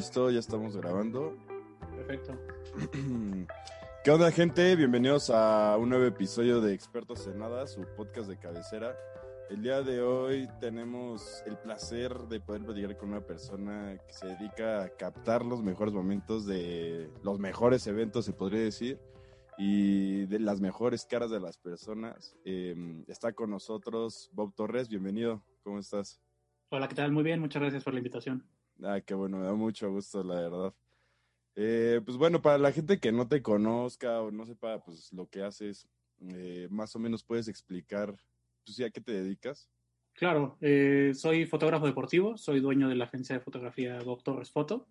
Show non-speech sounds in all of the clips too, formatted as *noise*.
Listo, ya estamos grabando. Perfecto. *clears throat* ¿Qué onda, gente? Bienvenidos a un nuevo episodio de Expertos en Nada, su podcast de cabecera. El día de hoy tenemos el placer de poder platicar con una persona que se dedica a captar los mejores momentos de los mejores eventos, se podría decir, y de las mejores caras de las personas. Eh, está con nosotros Bob Torres, bienvenido, ¿cómo estás? Hola, ¿qué tal? Muy bien, muchas gracias por la invitación. Ah, qué bueno, me da mucho gusto, la verdad. Eh, pues bueno, para la gente que no te conozca o no sepa pues lo que haces, eh, más o menos puedes explicar pues, a qué te dedicas. Claro, eh, soy fotógrafo deportivo, soy dueño de la agencia de fotografía Doctores Foto.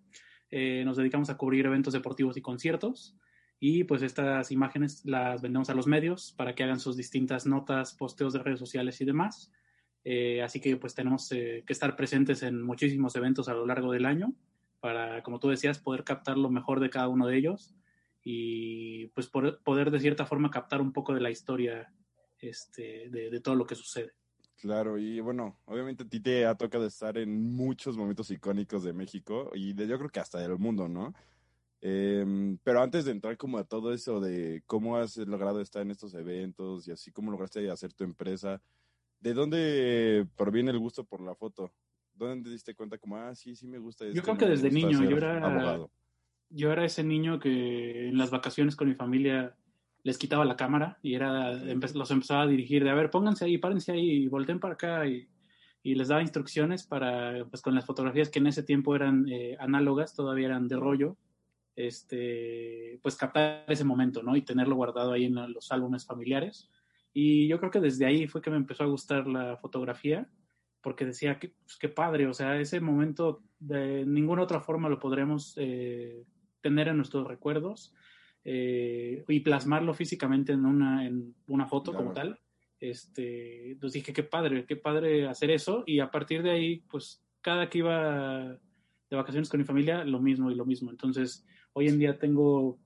Nos dedicamos a cubrir eventos deportivos y conciertos y pues estas imágenes las vendemos a los medios para que hagan sus distintas notas, posteos de redes sociales y demás. Eh, así que pues tenemos eh, que estar presentes en muchísimos eventos a lo largo del año para, como tú decías, poder captar lo mejor de cada uno de ellos y pues poder, poder de cierta forma captar un poco de la historia este, de, todo lo que sucede. Claro, y bueno, obviamente a ti te ha tocado estar en muchos momentos icónicos de México y de, yo creo que hasta del mundo, ¿no? Eh, pero antes de entrar como a todo eso de cómo has logrado estar en estos eventos y así cómo lograste hacer tu empresa, ¿de dónde proviene el gusto por la foto? ¿Dónde te diste cuenta como, ah, sí, sí me gusta esto? Yo creo que desde niño, yo era, abogado"? yo era ese niño que en las vacaciones con mi familia les quitaba la cámara y era empe- los empezaba a dirigir de, a ver, pónganse ahí, párense ahí, y volteen para acá y, y les daba instrucciones para, pues con las fotografías que en ese tiempo eran eh, análogas, todavía eran de rollo, este, pues captar ese momento, ¿no? Y tenerlo guardado ahí en los álbumes familiares. Y yo creo que desde ahí fue que me empezó a gustar la fotografía, porque decía, que pues, qué padre, o sea, ese momento de ninguna otra forma lo podremos eh, tener en nuestros recuerdos eh, y plasmarlo físicamente en una, en una foto Claro. como tal. Este, entonces dije, qué padre, qué padre hacer eso. Y a partir de ahí, pues cada que iba de vacaciones con mi familia, lo mismo y lo mismo. Entonces, hoy en día tengo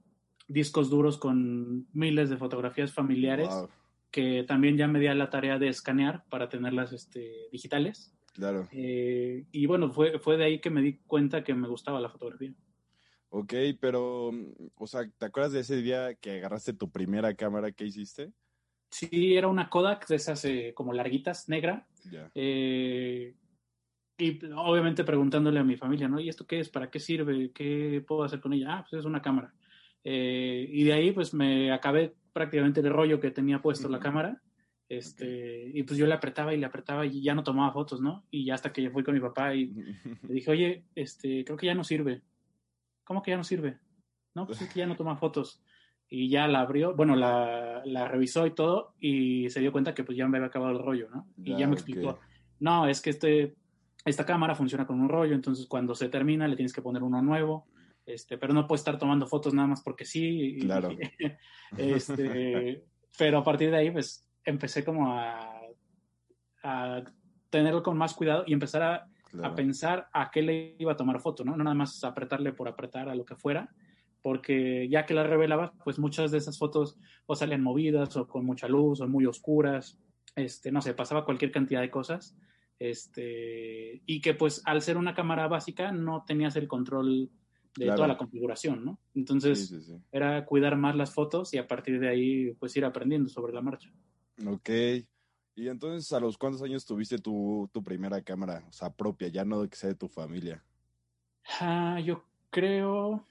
discos duros con miles de fotografías familiares Wow, que también ya me di a la tarea de escanear para tenerlas este, digitales. claro. Eh, y bueno, fue, fue de ahí que me di cuenta que me gustaba la fotografía. Ok, pero, o sea, ¿te acuerdas de ese día que agarraste tu primera cámara que hiciste? Sí, era una Kodak de esas eh, como larguitas, negra. Ya. eh, y obviamente preguntándole a mi familia, ¿no? ¿Y esto qué es? ¿Para qué sirve? ¿Qué puedo hacer con ella? Ah, pues es una cámara. Eh, y de ahí pues me acabé prácticamente el rollo que tenía puesto la Ujú. cámara. Este, Y pues yo le apretaba y le apretaba y ya no tomaba fotos, ¿no? Y ya hasta que yo fui con mi papá y *laughs* le dije, oye, este, creo que ya no sirve. ¿Cómo que ya no sirve? No, pues es que ya no toma fotos. Y ya la abrió, bueno, la, la revisó y todo, y se dio cuenta que pues ya me había acabado el rollo, ¿no? Y Ya, ya me ok. explicó, no, es que este, esta cámara funciona con un rollo, entonces cuando se termina le tienes que poner uno nuevo, este, pero no puedes estar tomando fotos nada más porque sí. y- Claro. *laughs* este, pero a partir de ahí, pues empecé como a, a tenerlo con más cuidado y empezar a Claro. a pensar a qué le iba a tomar foto, ¿no? No nada más apretarle por apretar a lo que fuera, porque ya que la revelaba, pues muchas de esas fotos o salían movidas o con mucha luz o muy oscuras, este, no sé, pasaba cualquier cantidad de cosas, este, y que pues al ser una cámara básica no tenías el control de Claro. toda la configuración, ¿no? Entonces Sí, sí, sí. era cuidar más las fotos y a partir de ahí pues ir aprendiendo sobre la marcha. Ok. Y entonces, ¿a los cuántos años tuviste tu, tu primera cámara? O sea, propia, ya no que sea de tu familia. Ah, yo creo.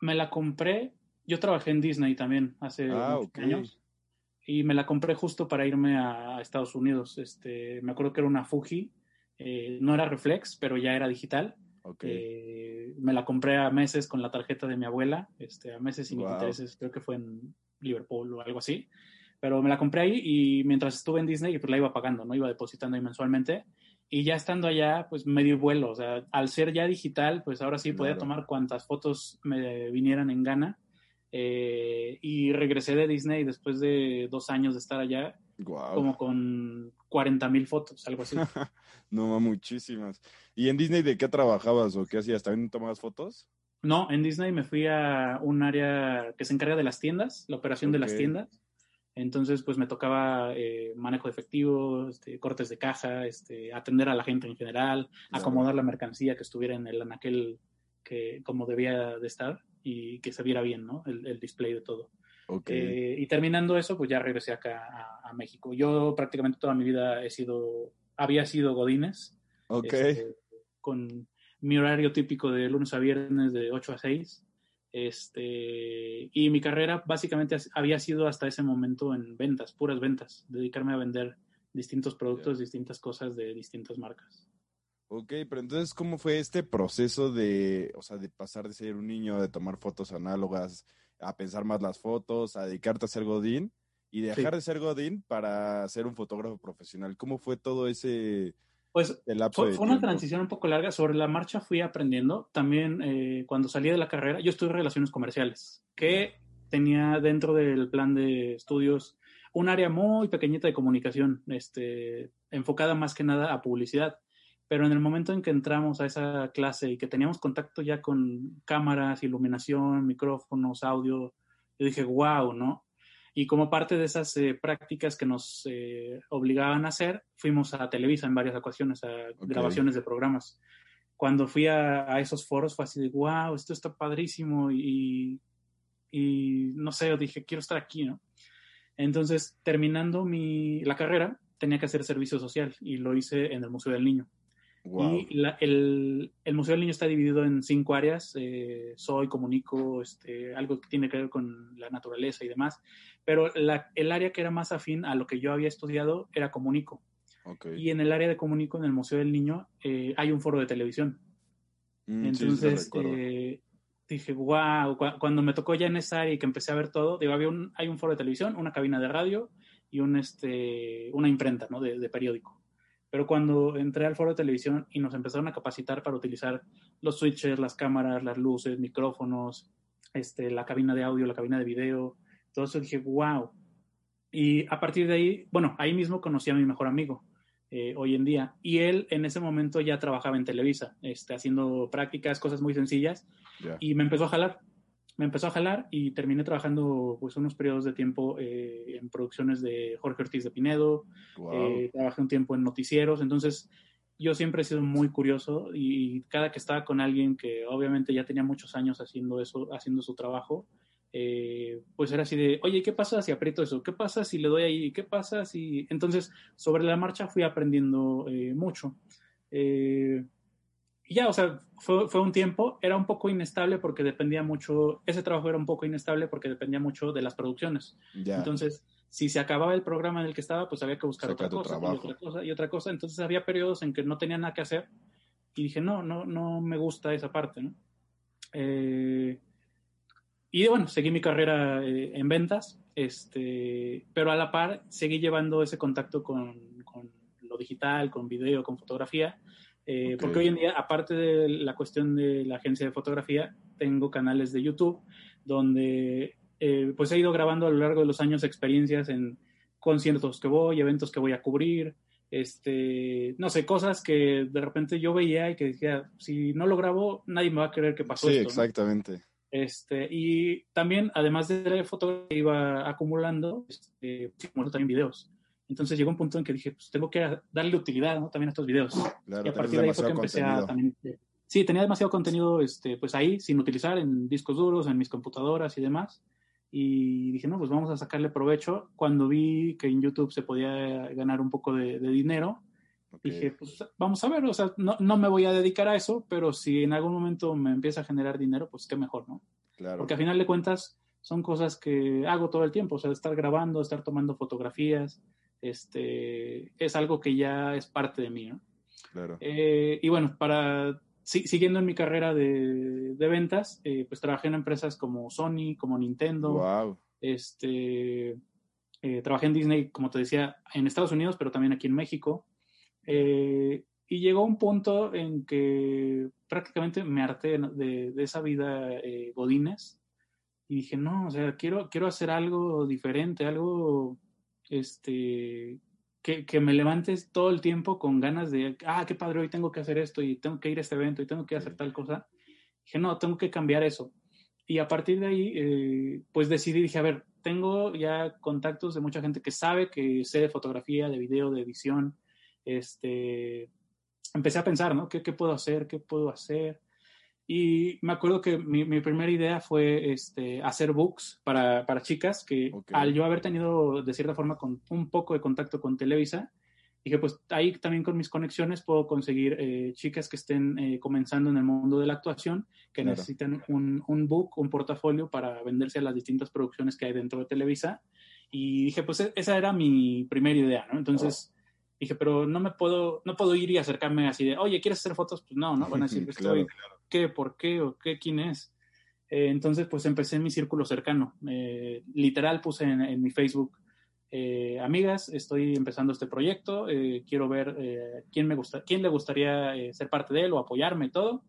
Me la compré. Yo trabajé en Disney también hace Ah, muchos años. Y me la compré justo para irme a, a Estados Unidos. Este, me acuerdo que era una Fuji. eh, no era reflex, pero ya era digital. Ok. Eh, me la compré a meses con la tarjeta de mi abuela. Este, a meses sin Wow. intereses. Creo que fue en Liverpool o algo así. Pero me la compré ahí y mientras estuve en Disney, pues la iba pagando, ¿no? Iba depositando ahí mensualmente. Y ya estando allá, pues me dio vuelo. O sea, al ser ya digital, pues ahora sí podía Claro. tomar cuantas fotos me vinieran en gana. Eh, y regresé de Disney después de dos años de estar allá, Guau. como con 40 mil fotos, algo así. *laughs* No, ma, muchísimas. ¿Y en Disney de qué trabajabas o qué hacías? ¿También tomabas fotos? No, en Disney me fui a un área que se encarga de las tiendas, la operación de las tiendas. Entonces, pues me tocaba eh, manejo de efectivo, este, cortes de caja, este, atender a la gente en general, Claro. acomodar la mercancía que estuviera en el anaquel que como debía de estar y que se viera bien, ¿no? El, el display de todo. Okay. Eh, y terminando eso, pues ya regresé acá a, a, México. Yo prácticamente toda mi vida he sido, había sido Godines. Ok. Este, con mi horario típico de lunes a viernes de 8 a 6. Este, y mi carrera básicamente había sido hasta ese momento en ventas, puras ventas, dedicarme a vender distintos productos, yeah. distintas cosas de distintas marcas. Ok, pero entonces, ¿cómo fue este proceso de, o sea, de pasar de ser un niño, de tomar fotos análogas, a pensar más las fotos, a dedicarte a ser Godín y dejar sí. de ser Godín para ser un fotógrafo profesional? ¿Cómo fue todo ese, pues fue, fue una transición un poco larga. Sobre la marcha fui aprendiendo. También eh, cuando salí de la carrera, yo estudié relaciones comerciales, que tenía dentro del plan de estudios un área muy pequeñita de comunicación, este, enfocada más que nada a publicidad. Pero en el momento en que entramos a esa clase y que teníamos contacto ya con cámaras, iluminación, micrófonos, audio, yo dije, wow, ¿no? Y como parte de esas eh, prácticas que nos eh, obligaban a hacer, fuimos a Televisa en varias ocasiones, a okay. grabaciones de programas. Cuando fui a, a, esos foros fue así de, wow, esto está padrísimo y, y no sé, yo dije, quiero estar aquí, ¿no? Entonces, terminando mi, la carrera, tenía que hacer servicio social y lo hice en el Museo del Niño. Wow. Y la, el, el, Museo del Niño está dividido en cinco áreas, eh, soy, comunico, este, algo que tiene que ver con la naturaleza y demás, pero la, el área que era más afín a lo que yo había estudiado era comunico. Okay. Y en el área de comunico, en el Museo del Niño, eh, hay un foro de televisión. Mm, Entonces, sí, eh, dije, wow, cuando me tocó ya en esa área y que empecé a ver todo, digo, había un, hay un foro de televisión, una cabina de radio y un, este, una imprenta ¿no? de, de periódico. Pero cuando entré al foro de televisión y nos empezaron a capacitar para utilizar los switches, las cámaras, las luces, micrófonos, este, la cabina de audio, la cabina de video, todo eso dije, wow. Y a partir de ahí, bueno, ahí mismo conocí a mi mejor amigo eh, hoy en día. Y él en ese momento ya trabajaba en Televisa, este, haciendo prácticas, cosas muy sencillas. Yeah. Y me empezó a jalar. Me empezó a jalar y terminé trabajando pues unos periodos de tiempo eh, en producciones de Jorge Ortiz de Pinedo. Wow. Eh, trabajé un tiempo en noticieros. Entonces, yo siempre he sido muy curioso y cada que estaba con alguien que obviamente ya tenía muchos años haciendo eso, haciendo su trabajo, eh, pues era así de, oye, ¿qué pasa si aprieto eso? ¿Qué pasa si le doy ahí? ¿Qué pasa si...? Entonces, sobre la marcha fui aprendiendo eh, mucho. Y ya, o sea, fue, fue, un tiempo, era un poco inestable porque dependía mucho, ese trabajo era un poco inestable porque dependía mucho de las producciones. Ya. Entonces, si se acababa el programa en el que estaba, pues había que buscar otra cosa, y otra cosa y otra cosa. Entonces había periodos en que no tenía nada que hacer y dije, no, no, no me gusta esa parte, ¿no? Eh, y bueno, seguí mi carrera eh, en ventas, este, pero a la par seguí llevando ese contacto con, con lo digital, con video, con fotografía, eh, Okay. porque hoy en día, aparte de la cuestión de la agencia de fotografía, tengo canales de YouTube donde eh, pues he ido grabando a lo largo de los años experiencias en conciertos que voy, eventos que voy a cubrir, este, no sé, cosas que de repente yo veía y que decía, si no lo grabo, nadie me va a creer que pasó Sí, esto. ¿no? exactamente. Este, y también, además de la fotografía, iba acumulando, este, acumulando también videos. Entonces llegó un punto en que dije, pues tengo que darle utilidad ¿no? también a estos videos. Claro, y a partir de ahí fue que empecé contenido. a también... Sí, tenía demasiado contenido este, pues ahí, sin utilizar en discos duros, en mis computadoras y demás. Y dije, no, pues vamos a sacarle provecho. Cuando vi que en YouTube se podía ganar un poco de, de dinero, Ok. dije, pues vamos a ver, o sea, no, no me voy a dedicar a eso, pero si en algún momento me empieza a generar dinero, pues qué mejor, ¿no? claro. Porque a final de cuentas son cosas que hago todo el tiempo, o sea, estar grabando, estar tomando fotografías, este, es algo que ya es parte de mí, ¿no? claro. Eh, y bueno, para si, siguiendo en mi carrera de, de ventas, eh, pues trabajé en empresas como Sony, como Nintendo, Wow. este, eh, trabajé en Disney, como te decía, en Estados Unidos, pero también aquí en México. Eh, y llegó un punto en que prácticamente me harté de, de esa vida eh, godines y dije, no, o sea, quiero, quiero hacer algo diferente, algo este, que, que, me levantes todo el tiempo con ganas de, ah, qué padre, hoy tengo que hacer esto y tengo que ir a este evento y tengo que hacer tal cosa. Dije, no, tengo que cambiar eso. Y a partir de ahí, eh, pues decidí, dije, a ver, tengo ya contactos de mucha gente que sabe que sé de fotografía, de video, de edición. Este, empecé a pensar, ¿no? ¿Qué, qué puedo hacer? ¿Qué puedo hacer? Y me acuerdo que mi, mi primera idea fue este, hacer books para, para chicas, que al yo haber tenido de cierta forma con, un poco de contacto con Televisa, dije, pues ahí también con mis conexiones puedo conseguir eh, chicas que estén eh, comenzando en el mundo de la actuación, que Claro. necesitan un, un book, un portafolio para venderse a las distintas producciones que hay dentro de Televisa. Y dije, pues e- esa era mi primera idea, ¿no? Entonces dije, pero no me puedo, no puedo ir y acercarme así de, oye, ¿quieres hacer fotos? Pues no, no, van a decir, *laughs* Claro. estoy, ¿qué? ¿Por qué? ¿O qué? ¿Quién es? Eh, entonces, pues empecé en mi círculo cercano. Eh, literal puse en, en mi Facebook, eh, amigas, estoy empezando este proyecto, eh, quiero ver eh, quién, me gusta, quién le gustaría eh, ser parte de él o apoyarme y todo.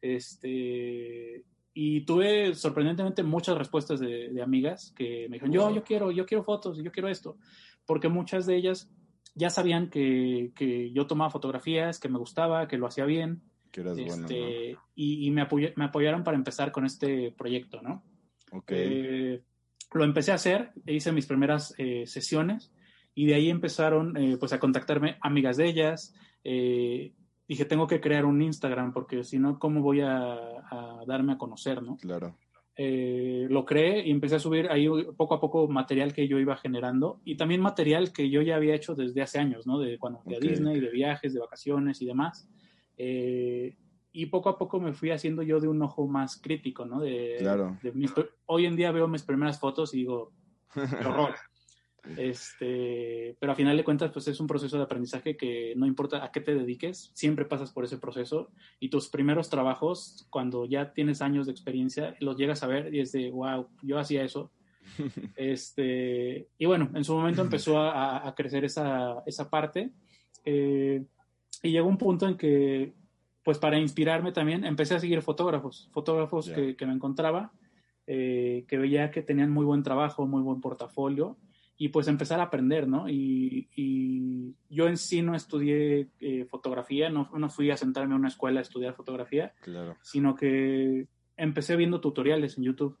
Este, y tuve sorprendentemente muchas respuestas de, de amigas que me dijeron, yo, yo quiero, yo quiero fotos, yo quiero esto, porque muchas de ellas ya sabían que, que yo tomaba fotografías, que me gustaba, que lo hacía bien, Que eras bueno, este, y, y me, apoya- me apoyaron para empezar con este proyecto, ¿no? Ok. Eh, lo empecé a hacer, hice mis primeras eh, sesiones y de ahí empezaron eh, pues a contactarme amigas de ellas. eh, dije, tengo que crear un Instagram porque si no, ¿cómo voy a, a darme a conocer, no? Claro. Lo creé y empecé a subir ahí poco a poco material que yo iba generando y también material que yo ya había hecho desde hace años, ¿no? De cuando fui a Disney, de viajes, de vacaciones y demás. Eh, y poco a poco me fui haciendo yo de un ojo más crítico, ¿no? De, Claro. de mis hoy en día veo mis primeras fotos y digo, *laughs* qué horror. Este, pero a final de cuentas, pues es un proceso de aprendizaje que no importa a qué te dediques, siempre pasas por ese proceso y tus primeros trabajos, cuando ya tienes años de experiencia, los llegas a ver y es de, wow, yo hacía eso. *laughs* Este, y bueno, en su momento empezó a, a crecer esa, esa parte eh, y llegó un punto en que, pues para inspirarme también, empecé a seguir fotógrafos, fotógrafos que, que me encontraba, eh, que veía que tenían muy buen trabajo, muy buen portafolio y pues empezar a aprender, ¿no? Y, y yo en sí no estudié eh, fotografía, no, no fui a sentarme a una escuela a estudiar fotografía, Claro. sino que empecé viendo tutoriales en YouTube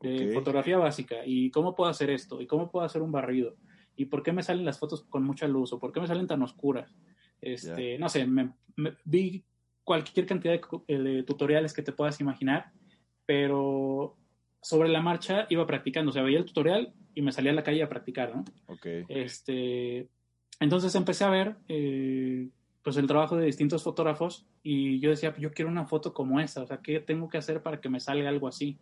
de Ok. fotografía básica y cómo puedo hacer esto y cómo puedo hacer un barrido y por qué me salen las fotos con mucha luz o por qué me salen tan oscuras. Este, no sé, me, me- vi cualquier cantidad de, eh, de tutoriales que te puedas imaginar, pero sobre la marcha iba practicando, o sea, veía el tutorial y me salía a la calle a practicar, ¿no? Ok. Este, entonces empecé a ver eh, pues el trabajo de distintos fotógrafos y yo decía, yo quiero una foto como esa, o sea, ¿qué tengo que hacer para que me salga algo así?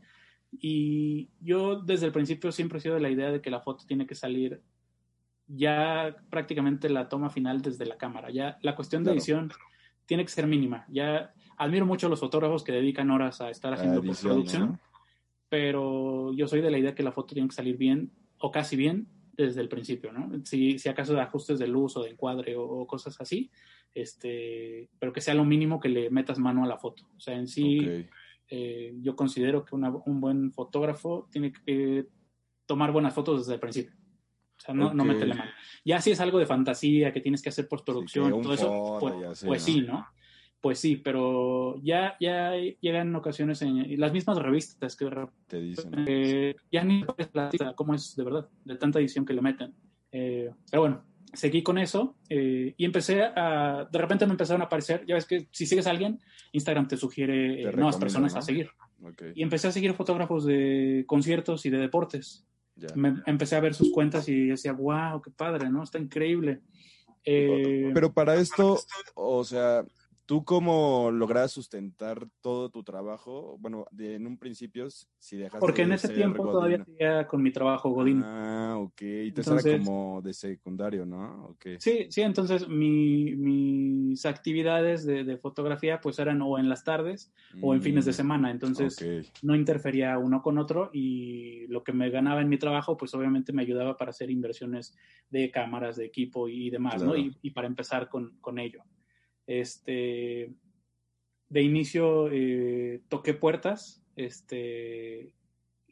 Y yo desde el principio siempre he sido de la idea de que la foto tiene que salir ya prácticamente la toma final desde la cámara, ya la cuestión de Claro. edición tiene que ser mínima, ya admiro mucho a los fotógrafos que dedican horas a estar haciendo edición, postproducción ¿no? pero yo soy de la idea que la foto tiene que salir bien o casi bien desde el principio, ¿no? Si, si acaso de ajustes de luz o de encuadre o, o cosas así, este, pero que sea lo mínimo que le metas mano a la foto. O sea, en sí, eh, yo considero que una- un buen fotógrafo tiene que tomar buenas fotos desde el principio. O sea, no, no Ok. meterle mano. Ya si es algo de fantasía, que tienes que hacer postproducción, Sí, todo eso, pues, pues ¿no? sí, ¿no? Pues sí, pero ya, ya llegan ocasiones en las mismas revistas que de repente Te dicen. eh, ya ni la cómo es de verdad, de tanta edición que le meten. Eh, pero bueno, seguí con eso eh, y empecé a. De repente me empezaron a aparecer. Ya ves que si sigues a alguien, Instagram te sugiere Te nuevas personas ¿no? a seguir. Y empecé a seguir fotógrafos de conciertos y de deportes. Ya. Me, empecé a ver sus cuentas y decía, wow, qué padre, ¿no? Está increíble. Eh, Pero para esto, o sea, ¿tú cómo logras sustentar todo tu trabajo? Bueno, de- en un principio, si dejaste porque en ese tiempo Godín. todavía seguía con mi trabajo Godín. Ah, ok. Y te Entonces- era como de secundario, ¿no? Ok. Sí, sí, entonces mi- mis actividades de, de fotografía pues eran o en las tardes o en fines de Mm, semana, entonces no interfería uno con otro y lo que me ganaba en mi trabajo pues obviamente me ayudaba para hacer inversiones de cámaras, de equipo y demás, ¿no? Y, y para empezar con, con ello. Este, de inicio eh, toqué puertas, este,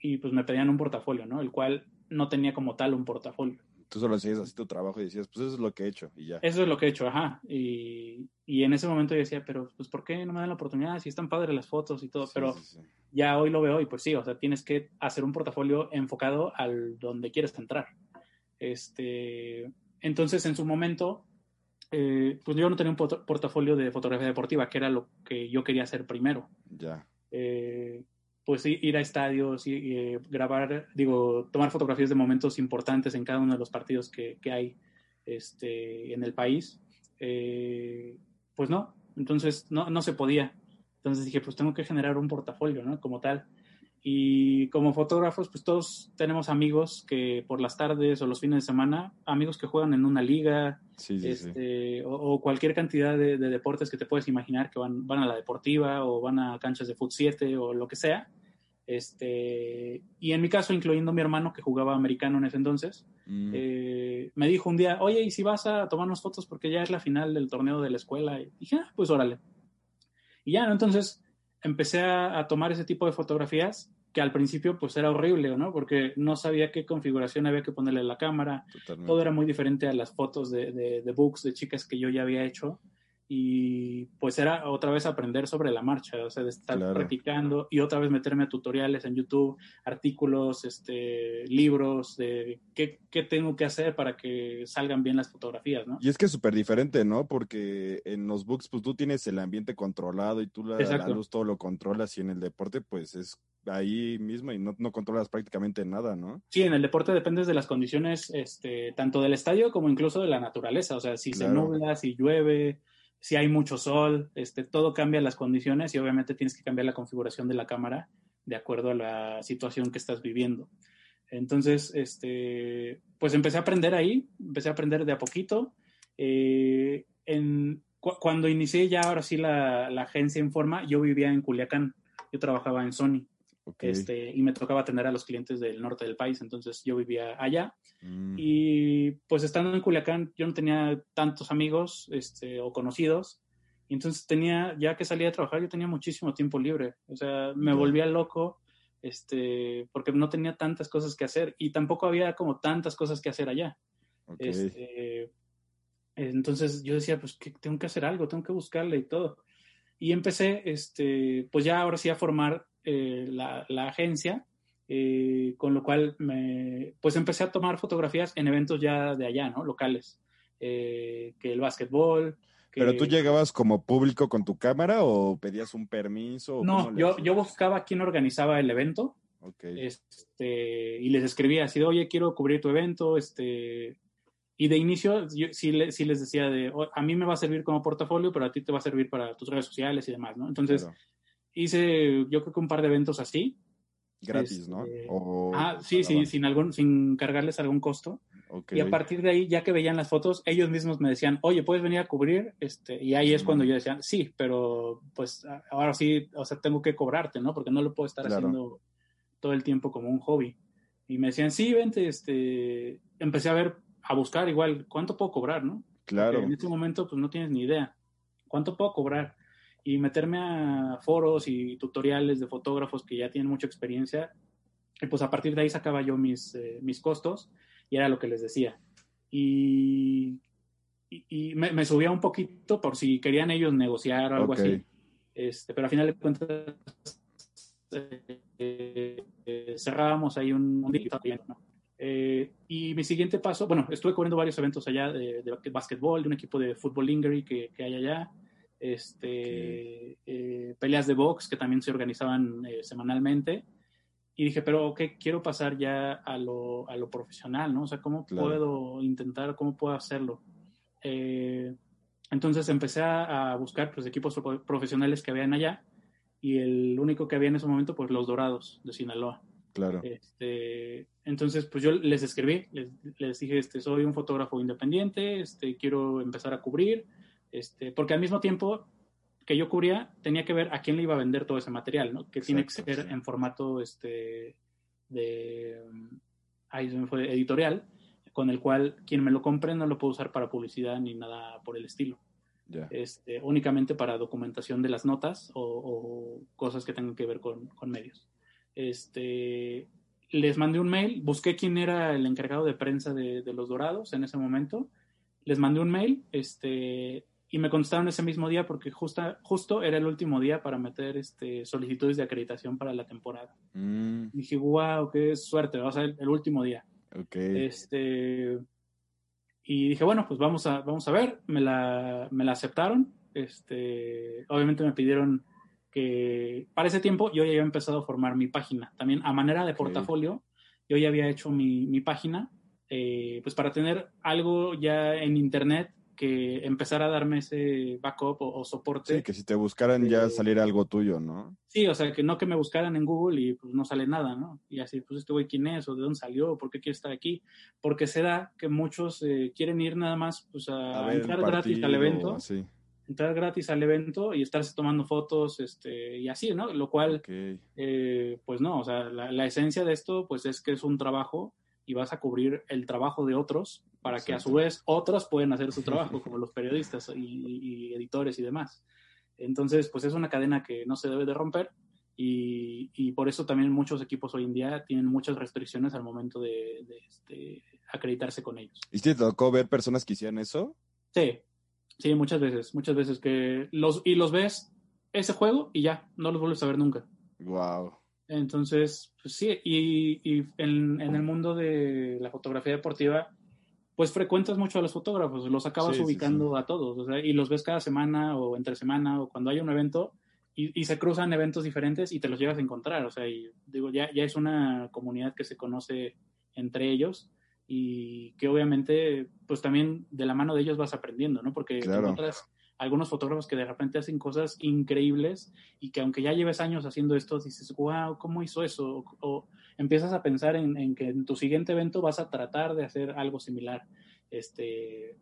y pues me pedían un portafolio, ¿no? El cual no tenía como tal un portafolio. Tú solo hacías así tu trabajo y decías, pues eso es lo que he hecho y ya. Eso es lo que he hecho, ajá. Y, y en ese momento yo decía, pero pues ¿por qué no me dan la oportunidad? Si están padres las fotos y todo, Sí, pero sí, sí. ya hoy lo veo y pues sí, o sea, tienes que hacer un portafolio enfocado al donde quieres entrar. Este, entonces, en su momento, eh, pues yo no tenía un portafolio de fotografía deportiva, que era lo que yo quería hacer primero. Ya. Eh, pues ir a estadios y eh, grabar, digo, tomar fotografías de momentos importantes en cada uno de los partidos que, que hay este, en el país. pues no, entonces no, no se podía. Entonces dije, pues tengo que generar un portafolio, ¿no? Como tal. Y como fotógrafos, pues todos tenemos amigos que por las tardes o los fines de semana, amigos que juegan en una liga, este, O, cualquier cantidad de, deportes que te puedes imaginar que van, van a la deportiva o van a canchas de fut 7 o lo que sea. Este, y en mi caso, incluyendo mi hermano que jugaba americano en ese entonces, mm. eh, me dijo un día, oye, ¿y si vas a tomarnos fotos porque ya es la final del torneo de la escuela? Y dije, ah, pues órale. Y ya, ¿no? Entonces empecé a, tomar ese tipo de fotografías que al principio pues era horrible, ¿no? Porque no sabía qué configuración había que ponerle a la cámara. Todo era muy diferente a las fotos de, de, de, books de chicas que yo ya había hecho y pues era otra vez aprender sobre la marcha, o sea, de estar practicando y otra vez meterme a tutoriales en YouTube, artículos, este, libros de qué, qué, tengo que hacer para que salgan bien las fotografías, ¿no? Y es que es súper diferente, ¿no? Porque en los books, pues tú tienes el ambiente controlado y tú la, la, luz todo lo controlas y en el deporte, pues es ahí mismo y no, no, controlas prácticamente nada, ¿no? Sí, en el deporte dependes de las condiciones, este, tanto del estadio como incluso de la naturaleza, o sea, si se nubla, si llueve, si hay mucho sol, este, todo cambia las condiciones y obviamente tienes que cambiar la configuración de la cámara de acuerdo a la situación que estás viviendo. Entonces, este, pues empecé a aprender ahí, empecé a aprender de a poquito. Eh, en, cuando inicié ya ahora sí la, la agencia Informa, yo vivía en Culiacán, yo trabajaba en Sony. Este, y me tocaba atender a los clientes del norte del país, entonces yo vivía allá. Mm. Y pues estando en Culiacán, yo no tenía tantos amigos este, o conocidos, y entonces tenía, ya que salía a trabajar, yo tenía muchísimo tiempo libre, o sea, me volvía loco, este, porque no tenía tantas cosas que hacer y tampoco había como tantas cosas que hacer allá. Este, entonces yo decía, pues que tengo que hacer algo, tengo que buscarle y todo. Y empecé, este, pues ya ahora sí a formar eh, la, agencia, eh, con lo cual me, pues empecé a tomar fotografías en eventos ya de allá, ¿no? Locales, eh, que el básquetbol. ¿Pero tú llegabas como público con tu cámara o pedías un permiso? No, yo, yo buscaba quién organizaba el evento. Este, y les escribía así, oye, quiero cubrir tu evento, este, y de inicio yo sí, les decía de, a mí me va a servir como portafolio, pero a ti te va a servir para tus redes sociales y demás, ¿no? Entonces, hice yo creo que un par de eventos así. Gratis, ¿no? Ah, sí, sí, sin, algún, sin cargarles algún costo. Y a partir de ahí, ya que veían las fotos, ellos mismos me decían, oye, ¿puedes venir a cubrir? Este, y ahí es cuando yo decía, sí, pero pues ahora sí, o sea, tengo que cobrarte, ¿no? Porque no lo puedo estar haciendo todo el tiempo como un hobby. Y me decían, sí, vente, este, empecé a ver, a buscar igual, ¿cuánto puedo cobrar, no? Claro. en este momento, pues no tienes ni idea. ¿Cuánto puedo cobrar? Y meterme a foros y tutoriales de fotógrafos que ya tienen mucha experiencia. Y pues a partir de ahí sacaba yo mis, eh, mis costos y era lo que les decía. Y, y, me, subía un poquito por si querían ellos negociar o algo así. Este, pero al final de cuentas eh, cerrábamos ahí un, un eh, y mi siguiente paso, bueno, estuve cubriendo varios eventos allá de, de básquetbol, de un equipo de fútbol Lingerie que, que hay allá este, eh, peleas de box que también se organizaban eh, semanalmente. Y dije, pero ¿qué quiero pasar ya a lo, a lo profesional, ¿no? O sea, ¿cómo puedo intentar, cómo puedo hacerlo? Eh, entonces empecé a, buscar pues, equipos profesionales que habían allá y el único que había en ese momento, pues los Dorados de Sinaloa. Claro. Este, entonces, pues yo les escribí, les, les, dije, este, soy un fotógrafo independiente, este, quiero empezar a cubrir, este, porque al mismo tiempo que yo cubría, tenía que ver a quién le iba a vender todo ese material, ¿no? Que tiene que ser en formato este, de, editorial, con el cual quien me lo compre no lo puedo usar para publicidad ni nada por el estilo. Este, únicamente para documentación de las notas o, cosas que tengan que ver con, medios. Este, les mandé un mail, busqué quién era el encargado de prensa de, de, Los Dorados en ese momento, les mandé un mail, este, y me contestaron ese mismo día porque justa, justo era el último día para meter este, solicitudes de acreditación para la temporada. Mm. dije, wow, qué suerte, va a ser el último día. Okay. Este, y dije, bueno, pues vamos a, vamos a ver, me la, me la aceptaron. Este, obviamente me pidieron que para ese tiempo yo ya había empezado a formar mi página. También a manera de portafolio, yo ya había hecho mi, mi página, eh, pues para tener algo ya en internet que empezara a darme ese backup o, soporte. Sí, que si te buscaran ya saliera algo tuyo, ¿no? Sí, o sea, que no que me buscaran en Google y pues no sale nada, ¿no? Y así, pues este güey, ¿quién es? ¿O de dónde salió? ¿Por qué quiere estar aquí? Porque se da que muchos eh, quieren ir nada más pues a, entrar gratis al evento. Entrar gratis al evento y estarse tomando fotos este, y así, ¿no? Lo cual, eh, pues no, o sea, la, la esencia de esto pues es que es un trabajo y vas a cubrir el trabajo de otros para que a su vez otros puedan hacer su trabajo, como los periodistas y, editores y demás. Entonces, pues es una cadena que no se debe de romper y, por eso también muchos equipos hoy en día tienen muchas restricciones al momento de, este, acreditarse con ellos. ¿Y te tocó ver personas que hicieran eso? Sí, sí, muchas veces, muchas veces que los, y los ves ese juego y ya, no los vuelves a ver nunca. Wow. Entonces, pues sí, y, en, el mundo de la fotografía deportiva, pues frecuentas mucho a los fotógrafos, los acabas ubicando a todos, y los ves cada semana o entre semana o cuando hay un evento y, se cruzan eventos diferentes y te los llegas a encontrar, o sea, y digo, ya, ya es una comunidad que se conoce entre ellos y que obviamente, pues también de la mano de ellos vas aprendiendo, ¿no? Porque claro algunos fotógrafos que de repente hacen cosas increíbles y que aunque ya lleves años haciendo esto, dices, wow, ¿cómo hizo eso? O, empiezas a pensar en, que en tu siguiente evento vas a tratar de hacer algo similar. Este,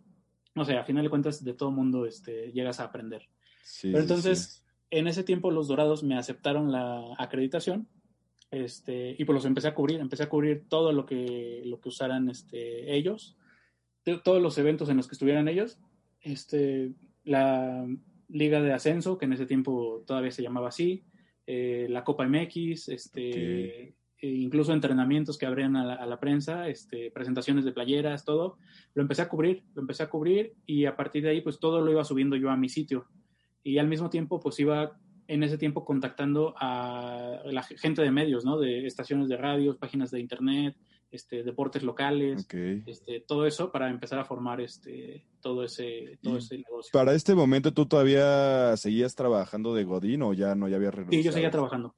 no sé, a final de cuentas de todo mundo este, llegas a aprender. Pero entonces, en ese tiempo los dorados me aceptaron la acreditación este, y pues los empecé a cubrir, empecé a cubrir todo lo que, lo que usaran este, ellos, todos los eventos en los que estuvieran ellos. Este, la Liga de Ascenso, que en ese tiempo todavía se llamaba así, eh, la Copa MX, este, e incluso entrenamientos que abrían a la, prensa, este, presentaciones de playeras, todo. Lo empecé a cubrir, lo empecé a cubrir y a partir de ahí pues todo lo iba subiendo yo a mi sitio. Y al mismo tiempo pues iba en ese tiempo contactando a la gente de medios, ¿no? De estaciones de radio, páginas de internet, este, deportes locales, este, todo eso para empezar a formar este, todo, ese, todo ese negocio. ¿Para este momento tú todavía seguías trabajando de Godín o ya no ya había renunciado? Sí, yo seguía trabajando.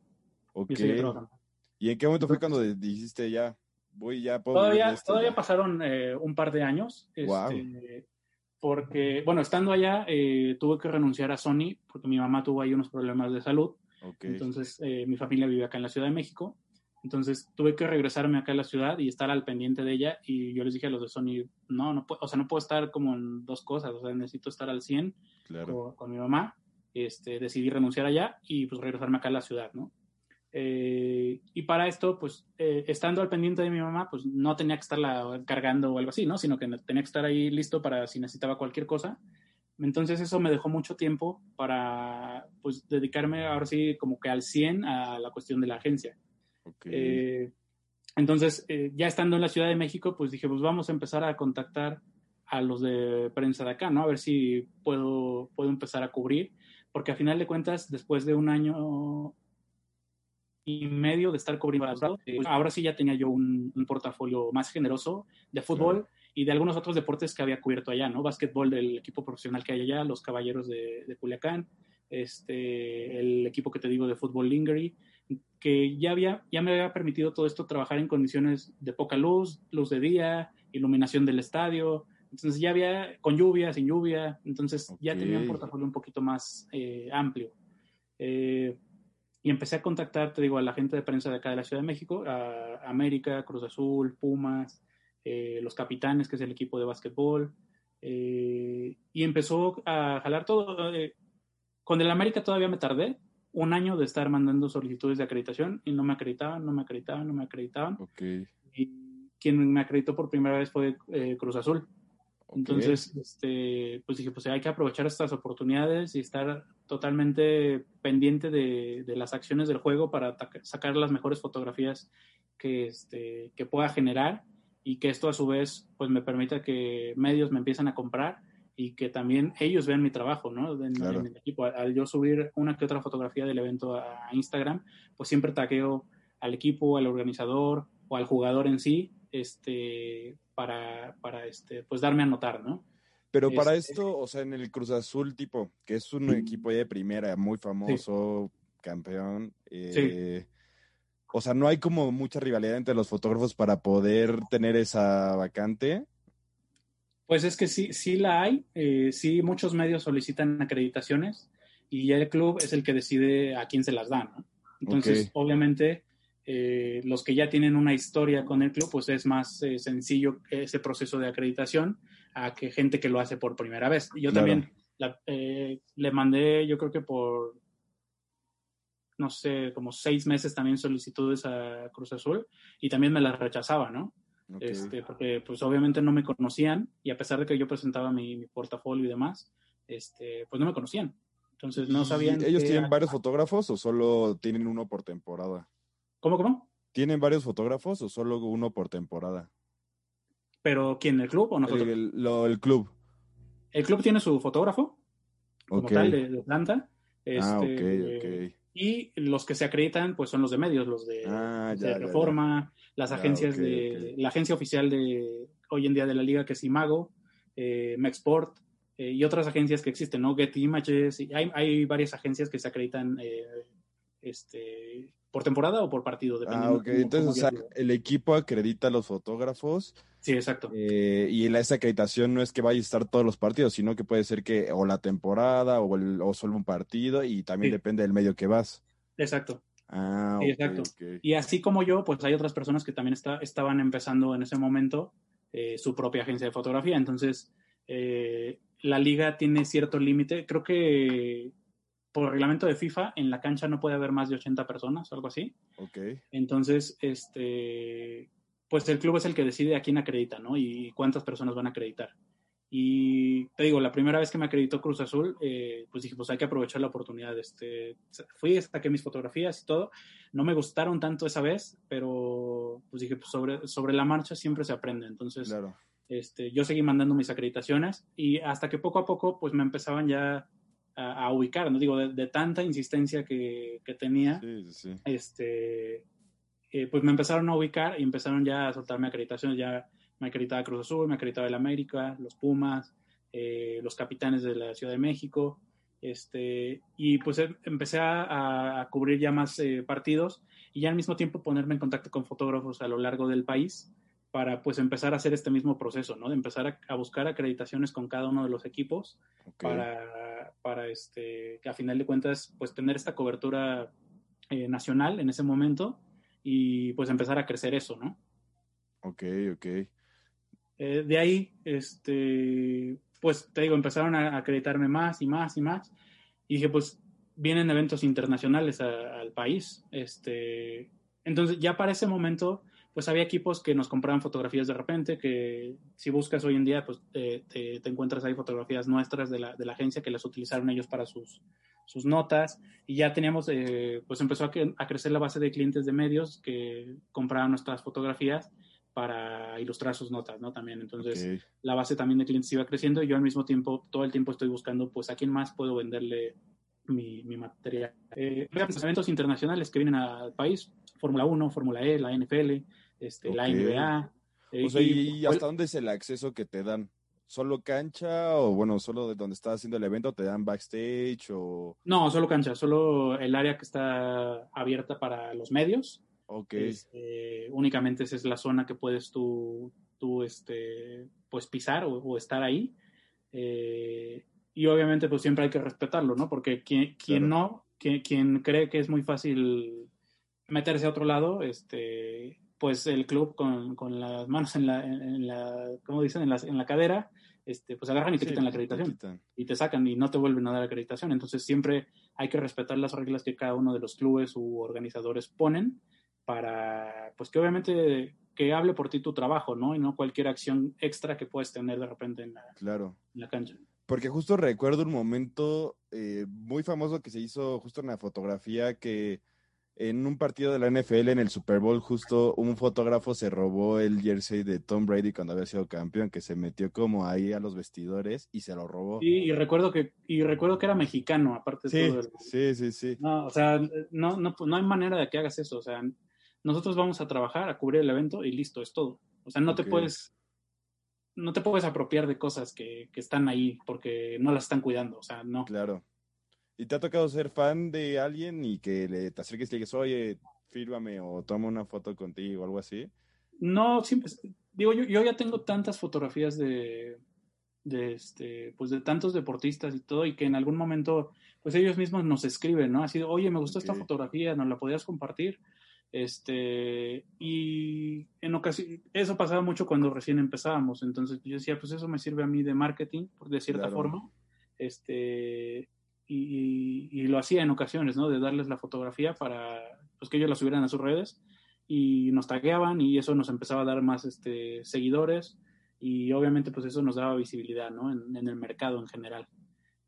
¿Y en qué momento fue cuando dijiste ya, voy ya Todavía, todavía pasaron eh, un par de años. Este, porque, bueno, estando allá, eh, tuve que renunciar a Sony porque mi mamá tuvo ahí unos problemas de salud. Entonces, eh, mi familia vive acá en la Ciudad de México entonces tuve que regresarme acá a la ciudad y estar al pendiente de ella y yo les dije a los de Sony, no, no o sea, no puedo estar como en dos cosas, o sea, necesito estar al 100 con, mi mamá. Este, decidí renunciar allá y pues regresarme acá a la ciudad, ¿no? Eh, y para esto, pues eh, estando al pendiente de mi mamá, pues no tenía que estarla cargando o algo así, ¿no? Sino que tenía que estar ahí listo para si necesitaba cualquier cosa. Entonces eso me dejó mucho tiempo para pues dedicarme ahora sí como que al 100 a la cuestión de la agencia. Eh, entonces, eh, ya estando en la Ciudad de México, pues dije, pues vamos a empezar a contactar a los de prensa de acá, ¿no? A ver si puedo, puedo empezar a cubrir, porque a final de cuentas, después de un año y medio de estar cubriendo, pues ahora sí ya tenía yo un, portafolio más generoso de fútbol y de algunos otros deportes que había cubierto allá, ¿no? Básquetbol del equipo profesional que hay allá, los Caballeros de, de Culiacán, este, el equipo que te digo de fútbol Lingerie, que ya, había, ya me había permitido todo esto trabajar en condiciones de poca luz, luz de día, iluminación del estadio. Entonces ya había con lluvia, sin lluvia, entonces ya tenía un portafolio un poquito más eh, amplio. Eh, y empecé a contactar, te digo, a la gente de prensa de acá de la Ciudad de México, a América, Cruz Azul, Pumas, eh, los Capitanes, que es el equipo de básquetbol, y empezó a jalar todo. con el América todavía me tardé, un año de estar mandando solicitudes de acreditación y no me acreditaban, no me acreditaban, no me acreditaban. Okay. Y quien me acreditó por primera vez fue eh, Cruz Azul. Entonces, este, pues dije, pues hay que aprovechar estas oportunidades y estar totalmente pendiente de, de las acciones del juego para sacar las mejores fotografías que, este, que pueda generar y que esto a su vez pues me permita que medios me empiecen a comprar y que también ellos vean mi trabajo, ¿no? En, el equipo. Al, yo subir una que otra fotografía del evento a Instagram, pues siempre tagueo al equipo, al organizador o al jugador en sí este, para, para este, pues darme a notar, ¿no? Pero para Este- esto, o sea, en el Cruz Azul, tipo, que es un equipo de primera, muy famoso, campeón, eh, o sea, no hay como mucha rivalidad entre los fotógrafos para poder tener esa vacante. Pues es que sí, sí la hay, eh, sí muchos medios solicitan acreditaciones y el club es el que decide a quién se las da, ¿no? Entonces, obviamente, eh, los que ya tienen una historia con el club, pues es más eh, sencillo ese proceso de acreditación a que gente que lo hace por primera vez. Yo Claro. también la- eh, le mandé, yo creo que por, no sé, como seis meses también solicitudes a Cruz Azul y también me las rechazaba, ¿no? Este, porque pues obviamente no me conocían y a pesar de que yo presentaba mi, mi portafolio y demás, este, pues no me conocían. Entonces no ¿Y sabían. ¿Ellos tienen era- varios fotógrafos o solo tienen uno por temporada? ¿Cómo, cómo? ¿Tienen varios fotógrafos o solo uno por temporada? ¿Pero quién? ¿El club o nosotros? El, El, el- lo- el club. club tiene su fotógrafo, como tal, de, de planta. ah, ok, este, ok. Y los que se acreditan, pues son los de medios, los de, Ah, de ya, ya, ya. Reforma, las agencias de. La agencia oficial de hoy en día de la liga, que es Imago, eh, Mexport, eh, y otras agencias que existen, ¿no? Getty Images, y hay, hay varias agencias que se acreditan eh, este, por temporada o por partido, Ah, dependiendo. ok. cómo- Entonces, cómo o sea, el equipo acredita a los fotógrafos Sí, exacto. eh, y la, esa acreditación no es que vaya a estar todos los partidos, sino que puede ser que o la temporada o, el- o solo un partido y también Sí. depende del medio que vas. Exacto. Ah, exacto. Y así como yo, pues hay otras personas que también está, estaban empezando en ese momento eh, su propia agencia de fotografía. Entonces, eh, la liga tiene cierto límite. Creo que por reglamento de FIFA, en la cancha no puede haber más de 80 personas o algo así. Ok. Entonces, este, pues el club es el que decide a quién acredita, ¿no? Y cuántas personas van a acreditar. Y te digo, la primera vez que me acreditó Cruz Azul, eh, pues dije, pues hay que aprovechar la oportunidad. Este, fui, saqué mis fotografías y todo. No me gustaron tanto esa vez, pero pues dije, pues sobre, sobre la marcha siempre se aprende. Entonces, Claro. este, yo seguí mandando mis acreditaciones y hasta que poco a poco, pues me empezaban ya a, a ubicar, ¿no? Digo, de, de tanta insistencia que, que tenía Sí, sí, este, eh, pues me empezaron a ubicar y empezaron ya a soltarme acreditaciones. Ya me acreditaba Cruz Azul, me acreditaba el América, los Pumas, eh, los capitanes de la Ciudad de México. Este, y pues em- empecé a, a cubrir ya más eh, partidos y ya al mismo tiempo ponerme en contacto con fotógrafos a lo largo del país para pues empezar a hacer este mismo proceso, ¿no? De empezar a, a buscar acreditaciones con cada uno de los equipos Ok. para, para este, que a final de cuentas, pues tener esta cobertura eh, nacional en ese momento y pues empezar a crecer eso, ¿no? Ok, ok. Eh, de ahí, este, pues te digo, empezaron a acreditarme más y más y más y dije, pues vienen eventos internacionales a- al país, este, entonces ya para ese momento, pues había equipos que nos compraban fotografías de repente, que si buscas hoy en día, pues eh, te, te encuentras ahí fotografías nuestras de la, de la agencia que las utilizaron ellos para sus, sus notas y ya teníamos, eh, pues empezó a, a crecer la base de clientes de medios que compraban nuestras fotografías para ilustrar sus notas, ¿no? También, entonces ok. la base también de clientes iba creciendo y yo al mismo tiempo, todo el tiempo estoy buscando, pues, a quién más puedo venderle mi, mi material. Eh, eventos internacionales que vienen al país, Fórmula 1, Fórmula E, la NFL, este, la. NBA. eh, O sea, ¿y, y- hasta dónde es el acceso que te dan? ¿Solo cancha o, bueno, solo de donde estás haciendo el evento te dan backstage o...? No, solo cancha, solo el área que está abierta para los medios. Ok, Este, únicamente esa es la zona que puedes tú, tú este, pues pisar o, o estar ahí. Eh, y obviamente pues siempre hay que respetarlo, ¿no? Porque quien, quien no, quien, quien cree que es muy fácil meterse a otro lado, este, pues el club con, con las manos en la, en la ¿cómo dicen? En la, en la cadera, este, pues agarran y te Sí, quitan la acreditación quitan. y te sacan y no te vuelven a dar acreditación. Entonces siempre hay que respetar las reglas que cada uno de los clubes u organizadores ponen para, pues que obviamente que hable por ti tu trabajo, ¿no? Y no cualquier acción extra que puedes tener de repente en la, Claro. en la cancha. Porque justo recuerdo un momento eh, muy famoso que se hizo justo en la fotografía que en un partido de la NFL en el Super Bowl justo un fotógrafo se robó el jersey de Tom Brady cuando había sido campeón, que se metió como ahí a los vestidores y se lo robó. Y, y recuerdo que y recuerdo que era mexicano, aparte de todo. el- sí, sí, sí. No, o sea, no, no, no hay manera de que hagas eso. O sea, nosotros vamos a trabajar, a cubrir el evento y listo, es todo. O sea, no te puedes, no te puedes apropiar de cosas que, que están ahí porque no las están cuidando. O sea, no. Claro. ¿Y te ha tocado ser fan de alguien y que le, te acerques y le digas, oye, fírmame o toma una foto contigo o algo así? No, siempre, digo, yo, yo ya tengo tantas fotografías de, de este, pues de tantos deportistas y todo, y que en algún momento, pues ellos mismos nos escriben, ¿no? Así de, oye, me gustó esta Ok. fotografía, ¿nos la podías compartir? Este, y en ocasión, eso pasaba mucho cuando recién empezábamos, entonces yo decía, pues eso me sirve a mí de marketing, de cierta Claro. forma, este, y, y- lo hacía en ocasiones, ¿no? De darles la fotografía para, pues que ellos la subieran a sus redes, y nos tagueaban y eso nos empezaba a dar más este, seguidores y obviamente pues eso nos daba visibilidad ¿no? en, en el mercado en general.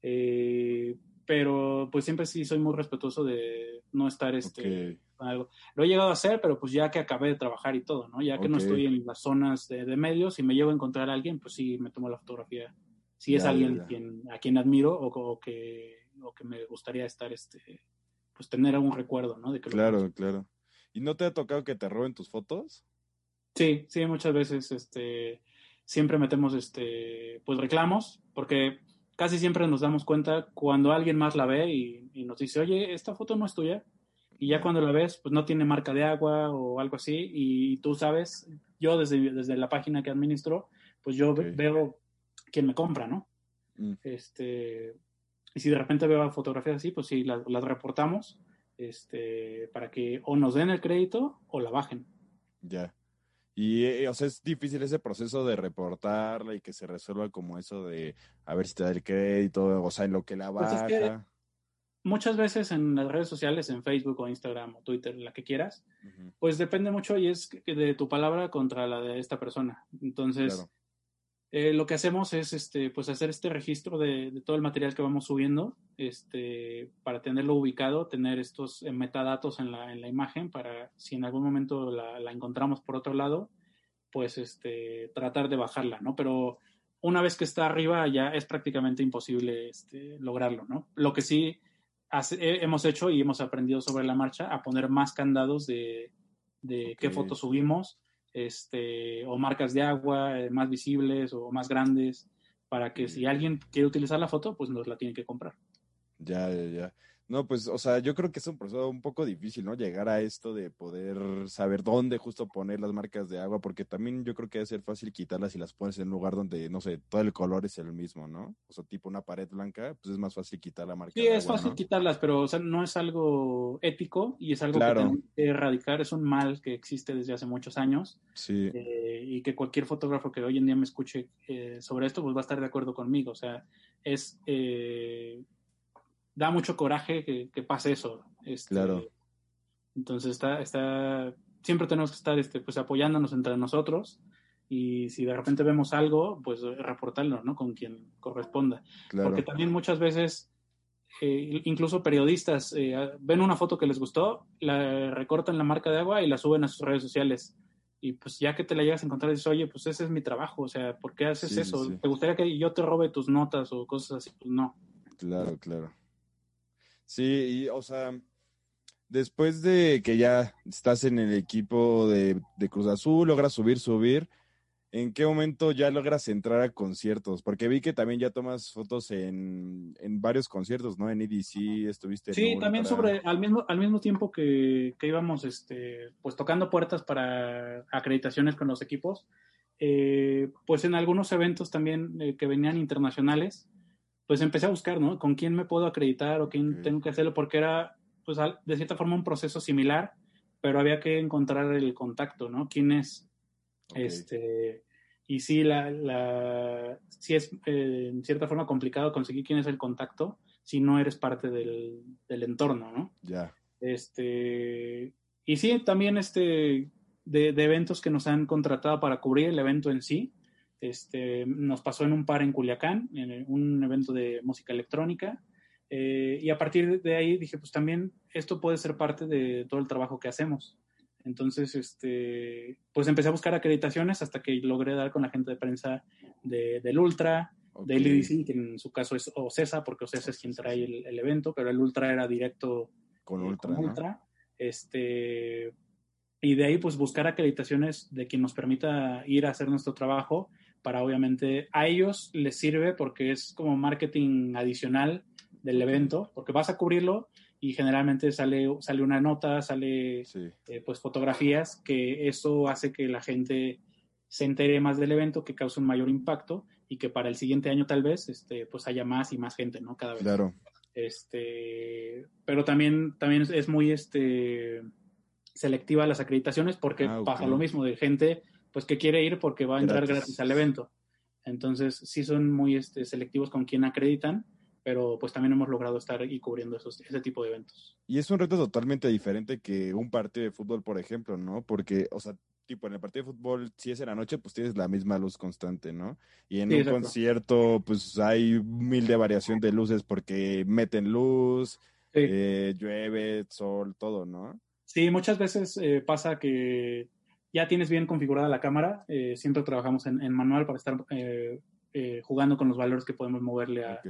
Eh, pero pues siempre sí soy muy respetuoso de no estar este, Ok. con algo. Lo he llegado a hacer, pero pues ya que acabé de trabajar y todo, ¿no? Ya que no Ok. estoy en las zonas de, de medios y me llevo a encontrar a alguien, pues sí me tomo la fotografía. Si es Ya, ya, alguien ya. Quien, a quien admiro o, o que, o que me gustaría estar, este, pues tener algún recuerdo, ¿no? De que lo Claro, claro. ¿Y no te ha tocado que te roben tus fotos? Sí, sí, muchas veces este, siempre metemos este, pues reclamos, porque casi siempre nos damos cuenta cuando alguien más la ve y, y nos dice, oye, esta foto no es tuya. Y ya cuando la ves, pues no tiene marca de agua o algo así, y tú sabes, yo desde, desde la página que administro, pues yo veo quién me compra, ¿no? Mm, Este, y si de repente veo fotografías así, pues sí, las, las reportamos este, para que o nos den el crédito o la bajen. ya. Y, eh, o sea, es difícil ese proceso de reportarla y que se resuelva como eso de a ver si te da el crédito, o sea, en lo que la Pues es baja. que- muchas veces en las redes sociales, en Facebook o Instagram o Twitter, la que quieras, pues depende mucho y es que- de tu palabra contra la de esta persona. Entonces, Claro. Eh, lo que hacemos es este, pues hacer este registro de, de todo el material que vamos subiendo, este, para tenerlo ubicado, tener estos eh, metadatos en la, en la imagen para si en algún momento la, la encontramos por otro lado, pues este, tratar de bajarla, ¿no? Pero una vez que está arriba ya es prácticamente imposible este, lograrlo, ¿no? Lo que sí hace- he- hemos hecho y hemos aprendido sobre la marcha a poner más candados de, de qué fotos subimos, este, o marcas de agua eh, más visibles o más grandes, para que si alguien quiere utilizar la foto, pues nos la tiene que comprar. Ya, ya, ya. No, pues, o sea, yo creo que es un proceso un poco difícil, ¿no? Llegar a esto de poder saber dónde justo poner las marcas de agua, porque también yo creo que debe ser fácil quitarlas si las pones en un lugar donde, no sé, todo el color es el mismo, ¿no? O sea, tipo una pared blanca, pues es más fácil quitar la marca Sí, de es agua, fácil ¿no? quitarlas, pero o sea, no es algo ético y es algo Claro. que tenemos que erradicar. Es un mal que existe desde hace muchos años Sí, eh, y que cualquier fotógrafo que hoy en día me escuche eh, sobre esto, pues va a estar de acuerdo conmigo. O sea, es eh, da mucho coraje que, que pase eso. Este, Claro. Entonces está, está, siempre tenemos que estar este, pues apoyándonos entre nosotros y si de repente vemos algo, pues reportarlo, ¿no? Con quien corresponda. claro. Porque también muchas veces, eh, incluso periodistas, eh, ven una foto que les gustó, la recortan la marca de agua y la suben a sus redes sociales. Y pues ya que te la llegas a encontrar, dices, oye, pues ese es mi trabajo, o sea, ¿por qué haces Sí, eso? sí. ¿Te gustaría que yo te robe tus notas o cosas así? Pues no. Claro, claro. Sí, y o sea, después de que ya estás en el equipo de, de Cruz Azul, logras subir, subir, ¿en qué momento ya logras entrar a conciertos? Porque vi que también ya tomas fotos en, en varios conciertos, ¿no? En EDC estuviste en Sí, también sobre, al mismo, al mismo tiempo que, que íbamos este, pues tocando puertas para acreditaciones con los equipos, eh, pues en algunos eventos también eh, que venían internacionales, pues empecé a buscar, ¿no? ¿Con quién me puedo acreditar o quién Ok. tengo que hacerlo? Porque era, pues de cierta forma un proceso similar, pero había que encontrar el contacto, ¿no? ¿Quién es? Este, y sí, la, la, sí es eh, en cierta forma complicado conseguir quién es el contacto si no eres parte del, del entorno, ¿no? ya, Este, y sí, también este, de, de eventos que nos han contratado para cubrir el evento en sí. Este, nos pasó en un par en Culiacán, en un evento de música electrónica. eh, y a partir de ahí dije, pues también esto puede ser parte de todo el trabajo que hacemos. Entonces, este, pues empecé a buscar acreditaciones hasta que logré dar con la gente de prensa de, del Ultra, ok, del IDC, que en su caso es OCESA, porque OCESA es quien trae el, el evento, pero el Ultra era directo con eh, Ultra, con ¿no? Ultra. Este, y de ahí pues buscar acreditaciones de quien nos permita ir a hacer nuestro trabajo para obviamente a ellos les sirve porque es como marketing adicional del evento, porque vas a cubrirlo y generalmente sale, sale una nota, sale eh, pues fotografías, que eso hace que la gente se entere más del evento, que cause un mayor impacto y que para el siguiente año tal vez este, pues haya más y más gente, ¿no? Cada vez. Claro. Este, pero también, también es muy este, selectiva las acreditaciones porque ah, pasa lo mismo de gente pues que quiere ir porque va a entrar gratis, al evento. Entonces, sí son muy este, selectivos con quién acreditan pero pues también hemos logrado estar y cubriendo esos, ese tipo de eventos. Y es un reto totalmente diferente que un partido de fútbol, por ejemplo, ¿no? Porque, o sea, tipo en el partido de fútbol, si es en la noche, pues tienes la misma luz constante, ¿no? Y en un concierto, pues hay mil de variación de luces porque meten luz, eh, llueve, sol, todo, ¿no? Sí, muchas veces eh, pasa que ya tienes bien configurada la cámara, eh, siempre trabajamos en, manual para estar jugando con los valores que podemos moverle a,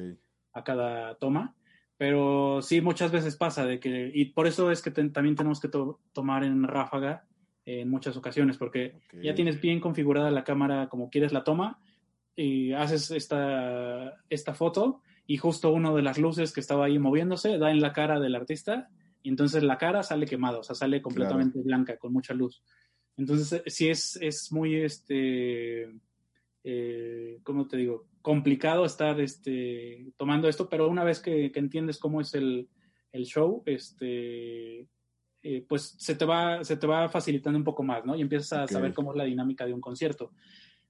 a cada toma. Pero sí, muchas veces pasa de que, y por eso es que también tenemos que tomar en ráfaga en muchas ocasiones, porque ya tienes bien configurada la cámara como quieres la toma y haces esta, esta foto y justo uno de las luces que estaba ahí moviéndose da en la cara del artista y entonces la cara sale quemada, o sea, sale completamente blanca, con mucha luz. Entonces, sí es, es muy, este, eh, ¿cómo te digo? complicado estar este, tomando esto, pero una vez que, entiendes cómo es el, show, este, eh, pues se te, va, se te va facilitando un poco más, ¿no? Y empiezas a saber cómo es la dinámica de un concierto.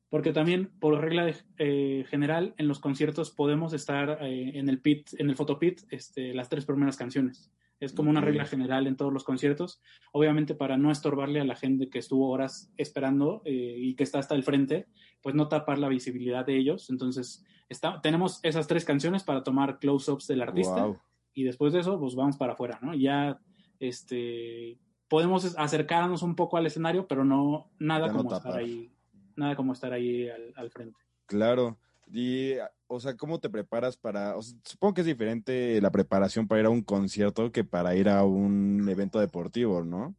Porque también, por regla eh, general, en los conciertos podemos estar eh, en el pit, en el photopit, este, las tres primeras canciones. Es como una regla general en todos los conciertos. Obviamente para no estorbarle a la gente que estuvo horas esperando eh, y que está hasta el frente, pues no tapar la visibilidad de ellos. Entonces, está, tenemos esas tres canciones para tomar close-ups del artista y después de eso, pues vamos para afuera, ¿no? Ya, este, podemos acercarnos un poco al escenario, pero no, nada como estar ahí, nada como estar ahí al, al frente. Claro. Y, o sea, ¿cómo te preparas para, supongo que es diferente la preparación para ir a un concierto que para ir a un evento deportivo, ¿no?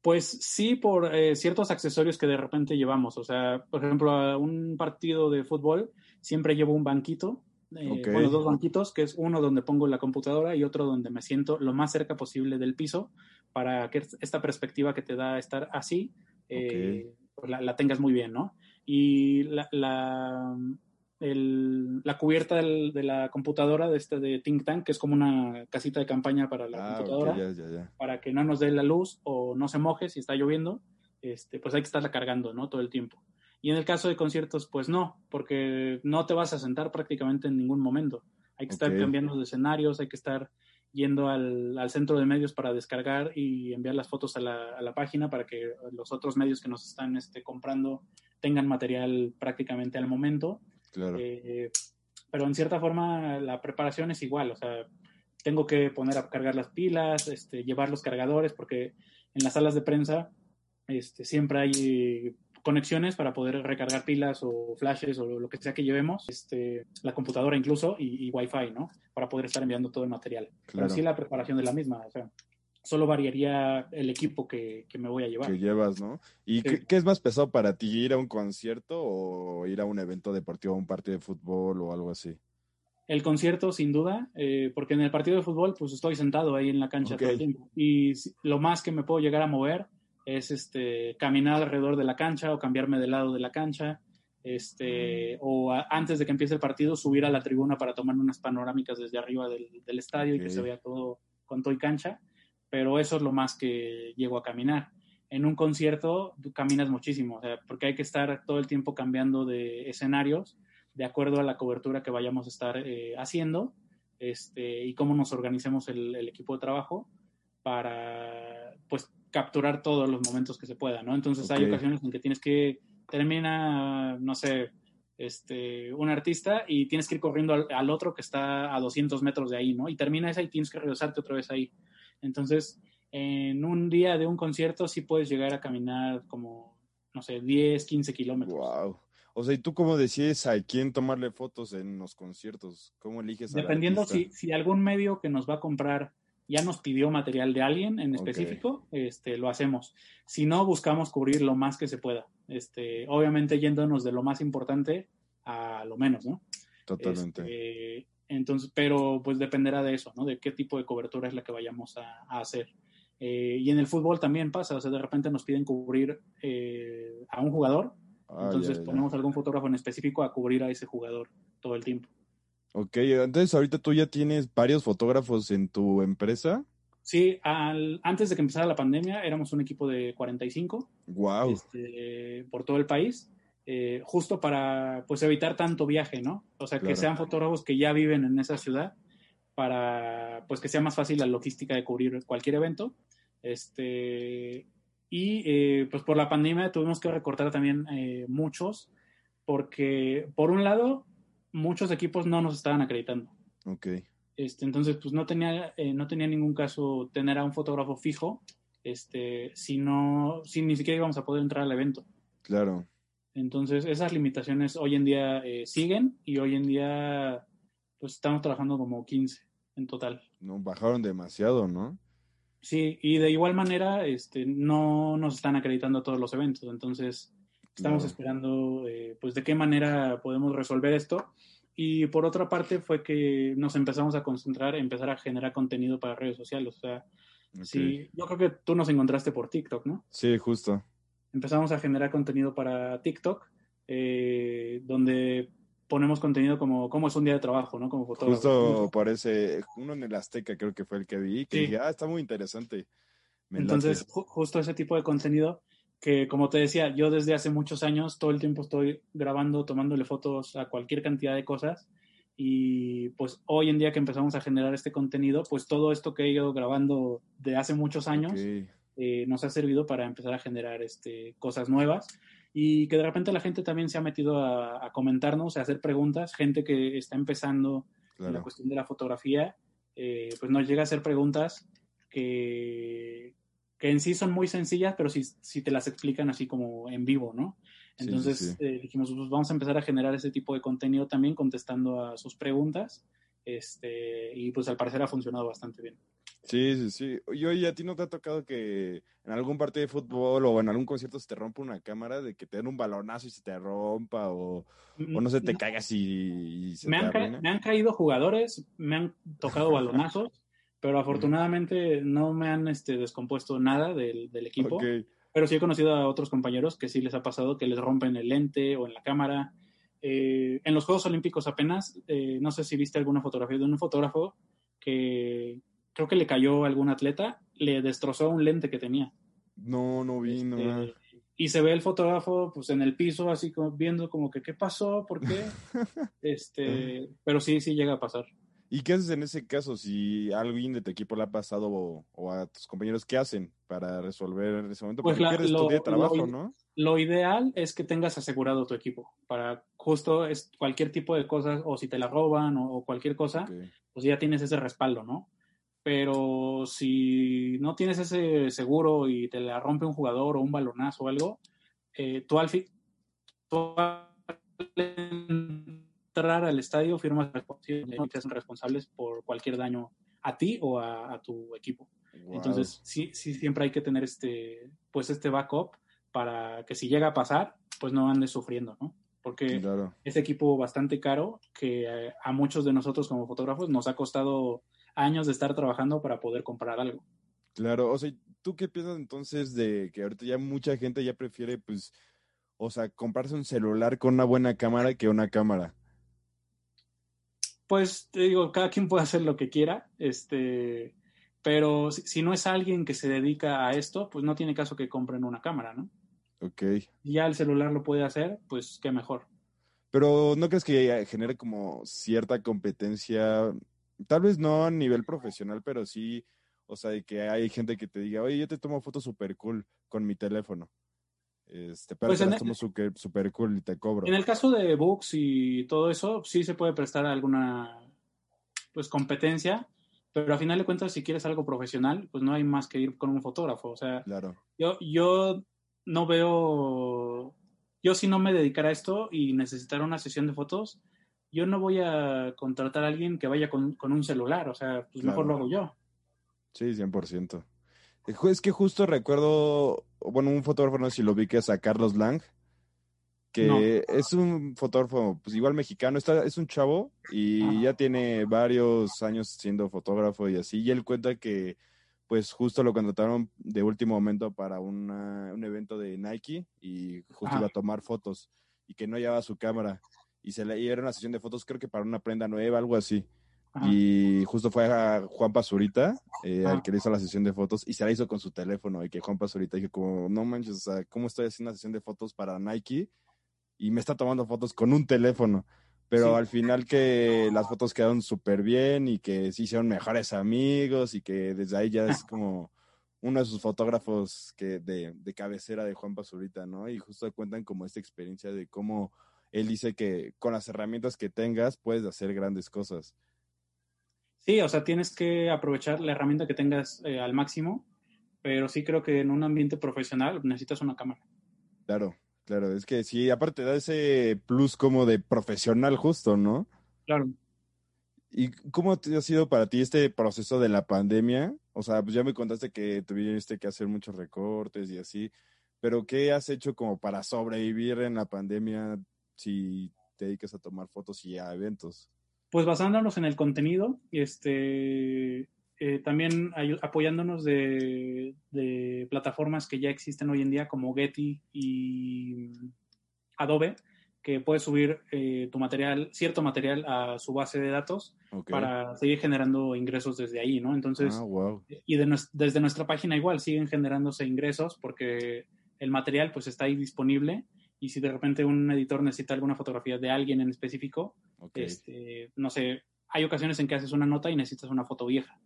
Pues sí, por eh, ciertos accesorios que de repente llevamos. O sea, por ejemplo, a un partido de fútbol siempre llevo un banquito, eh, bueno, dos banquitos, que es uno donde pongo la computadora y otro donde me siento lo más cerca posible del piso para que esta perspectiva que te da estar así, eh, pues la, tengas muy bien, ¿no? y la, la, la cubierta de la computadora de este de Think Tank, que es como una casita de campaña para la ah, computadora, para que no nos dé la luz o no se moje si está lloviendo, este, pues hay que estarla cargando, ¿no? Todo el tiempo. Y en el caso de conciertos, pues no, porque no te vas a sentar prácticamente en ningún momento. Hay que estar cambiando de escenarios, hay que estar yendo al, al, centro de medios para descargar y enviar las fotos a la, a la, página para que los otros medios que nos están este, comprando tengan material prácticamente al momento. Claro. Eh, pero en cierta forma la preparación es igual, o sea, tengo que poner a cargar las pilas, este, llevar los cargadores, porque en las salas de prensa este, siempre hay conexiones para poder recargar pilas o flashes o lo que sea que llevemos, este, la computadora incluso y, y Wi-Fi, ¿no? Para poder estar enviando todo el material. Pero sí la preparación de la misma, o sea, solo variaría el equipo que, me voy a llevar. Que llevas, ¿no? ¿Y qué, es más pesado para ti, ir a un concierto o ir a un evento deportivo, a un partido de fútbol o algo así? El concierto, sin duda, eh, porque en el partido de fútbol, pues estoy sentado ahí en la cancha todo el tiempo. Y lo más que me puedo llegar a mover es este, caminar alrededor de la cancha o cambiarme de lado de la cancha. Este, mm. o antes de que empiece el partido, subir a la tribuna para tomar unas panorámicas desde arriba del, estadio y que se vea todo con todo y cancha pero eso es lo más que llego a caminar. En un concierto tú caminas muchísimo, porque hay que estar todo el tiempo cambiando de escenarios de acuerdo a la cobertura que vayamos a estar eh, haciendo este, y cómo nos organicemos el, equipo de trabajo para pues capturar todos los momentos que se pueda, ¿no? Entonces hay ocasiones en que tienes que termina, no sé, este, un artista y tienes que ir corriendo al, al, otro que está a 200 metros de ahí, ¿no? Y termina esa y tienes que regresarte otra vez ahí. Entonces, en un día de un concierto sí puedes llegar a caminar como, no sé, 10, 15 kilómetros. Wow. O sea, ¿y tú cómo decides a quién tomarle fotos en los conciertos? ¿Cómo eliges? Dependiendo si, si algún medio que nos va a comprar ya nos pidió material de alguien en específico, este, lo hacemos. Si no, buscamos cubrir lo más que se pueda. Este, obviamente yéndonos de lo más importante a lo menos, ¿no? Totalmente. Este, entonces, pero pues dependerá de eso, ¿no? De qué tipo de cobertura es la que vayamos a, hacer. Eh, y en el fútbol también pasa, o sea, de repente nos piden cubrir eh, a un jugador, ah, entonces ponemos algún fotógrafo en específico a cubrir a ese jugador todo el tiempo. Ok, entonces ahorita tú ya tienes varios fotógrafos en tu empresa. Sí, al, antes de que empezara la pandemia éramos un equipo de 45. Wow. Este, por todo el país, eh, justo para pues evitar tanto viaje, ¿no? O sea, que sean fotógrafos que ya viven en esa ciudad para pues que sea más fácil la logística de cubrir cualquier evento. Este, y eh, pues por la pandemia tuvimos que recortar también eh, muchos, porque por un lado muchos equipos no nos estaban acreditando. Ok. Este, entonces, pues no tenía, eh, no tenía ningún caso tener a un fotógrafo fijo, este, si no, si ni siquiera íbamos a poder entrar al evento. Claro. Entonces, esas limitaciones hoy en día eh, siguen y hoy en día, pues estamos trabajando como 15 en total. No, bajaron demasiado, ¿no? Sí, y de igual manera, este, no nos están acreditando todos los eventos, entonces Estamos esperando, eh, pues, de qué manera podemos resolver esto. Y por otra parte fue que nos empezamos a concentrar, empezar a generar contenido para redes sociales. O sea, sí, yo creo que tú nos encontraste por TikTok, ¿no? Sí, justo. Empezamos a generar contenido para TikTok, eh, donde ponemos contenido como cómo es un día de trabajo, ¿no? Como fotógrafo. Justo parece, uno en el Azteca creo que fue el que vi, que dije, ah, está muy interesante. Entonces, justo ese tipo de contenido que como te decía, yo desde hace muchos años todo el tiempo estoy grabando, tomándole fotos a cualquier cantidad de cosas y pues hoy en día que empezamos a generar este contenido, pues todo esto que he ido grabando de hace muchos años eh, nos ha servido para empezar a generar este, cosas nuevas y que de repente la gente también se ha metido a, comentarnos, a hacer preguntas, gente que está empezando en la cuestión de la fotografía, eh, pues nos llega a hacer preguntas que, que en sí son muy sencillas, pero si, si te las explican así como en vivo, ¿no? Entonces eh, dijimos, pues vamos a empezar a generar ese tipo de contenido también contestando a sus preguntas. Este, y pues al parecer ha funcionado bastante bien. Sí, sí, sí. Y oye, ¿a ti no te ha tocado que en algún partido de fútbol o en algún concierto se te rompa una cámara, de que te den un balonazo y se te rompa o, o no se te caigas y, se me, han me han caído jugadores, me han tocado balonazos, pero afortunadamente no me han este, descompuesto nada del, equipo. Pero sí he conocido a otros compañeros que sí les ha pasado que les rompen el lente o en la cámara. Eh, en los Juegos Olímpicos apenas, eh, no sé si viste alguna fotografía de un fotógrafo que creo que le cayó a algún atleta, le destrozó un lente que tenía. No, no vi, no. Este, y se ve el fotógrafo pues en el piso así como viendo como que qué pasó, por qué. *laughs* este, pero sí, sí llega a pasar. ¿Y qué haces en ese caso si alguien de tu equipo le ha pasado o, a tus compañeros qué hacen para resolver en ese momento? Pues Porque lo, de trabajo, ¿no? Lo ideal es que tengas asegurado tu equipo para justo es cualquier tipo de cosas o si te la roban o, cualquier cosa, pues ya tienes ese respaldo, ¿no? Pero si no tienes ese seguro y te la rompe un jugador o un balonazo o algo, eh, tú al fin entrar al estadio, firmas responsables por cualquier daño a ti o a, tu equipo. Entonces, sí, sí, siempre hay que tener este, pues este backup para que si llega a pasar, pues no andes sufriendo, ¿no? Porque es equipo bastante caro que eh, a muchos de nosotros como fotógrafos nos ha costado años de estar trabajando para poder comprar algo. Claro, o sea, ¿tú qué piensas entonces de que ahorita ya mucha gente ya prefiere, pues, o sea, comprarse un celular con una buena cámara que una cámara? pues te digo, cada quien puede hacer lo que quiera, este, pero si, no es alguien que se dedica a esto, pues no tiene caso que compren una cámara, ¿no? Ok. Ya el celular lo puede hacer, pues qué mejor. Pero ¿no crees que genere como cierta competencia? Tal vez no a nivel profesional, pero sí, o sea, de que hay gente que te diga, oye, yo te tomo fotos super cool con mi teléfono. Este, pero pues super, cool y te cobro. En el caso de books y todo eso, sí se puede prestar alguna pues competencia, pero a final de cuentas, si quieres algo profesional, pues no hay más que ir con un fotógrafo. O sea, claro. yo, yo no veo, yo si no me dedicara a esto y necesitara una sesión de fotos, yo no voy a contratar a alguien que vaya con, un celular, o sea, pues mejor lo hago yo. Sí, 100%. Es que justo recuerdo, bueno, un fotógrafo, no sé si lo vi, que es a Carlos Lang, que es un fotógrafo, pues igual mexicano, está, es un chavo y ya tiene varios años siendo fotógrafo y así, y él cuenta que pues justo lo contrataron de último momento para un evento de Nike y justo iba a tomar fotos y que no llevaba su cámara y se le y era una sesión de fotos creo que para una prenda nueva, algo así. Y justo fue a Juan Pazurita, eh, al que le hizo la sesión de fotos, y se la hizo con su teléfono. Y que Juan Pazurita dijo como, no manches, o sea, ¿cómo estoy haciendo una sesión de fotos para Nike? Y me está tomando fotos con un teléfono. Pero al final que las fotos quedaron súper bien y que se hicieron mejores amigos y que desde ahí ya es *laughs* como uno de sus fotógrafos que de, de cabecera de Juan Pazurita, ¿no? Y justo cuentan como esta experiencia de cómo él dice que con las herramientas que tengas puedes hacer grandes cosas. Sí, o sea, tienes que aprovechar la herramienta que tengas eh, al máximo, pero sí creo que en un ambiente profesional necesitas una cámara. Claro, claro, es que sí, aparte da ese plus como de profesional justo, ¿no? Claro. ¿Y cómo ha sido para ti este proceso de la pandemia? O sea, pues ya me contaste que tuviste que hacer muchos recortes y así, pero ¿qué has hecho como para sobrevivir en la pandemia si te dedicas a tomar fotos y a eventos? pues basándonos en el contenido, este, eh, también apoyándonos de, plataformas que ya existen hoy en día como Getty y Adobe, que puedes subir eh, tu material, cierto material a su base de datos para seguir generando ingresos desde ahí, ¿no? Entonces, ah, y desde nuestra página igual siguen generándose ingresos porque el material pues está ahí disponible y si de repente un editor necesita alguna fotografía de alguien en específico, este, no sé, hay ocasiones en que haces una nota y necesitas una foto vieja.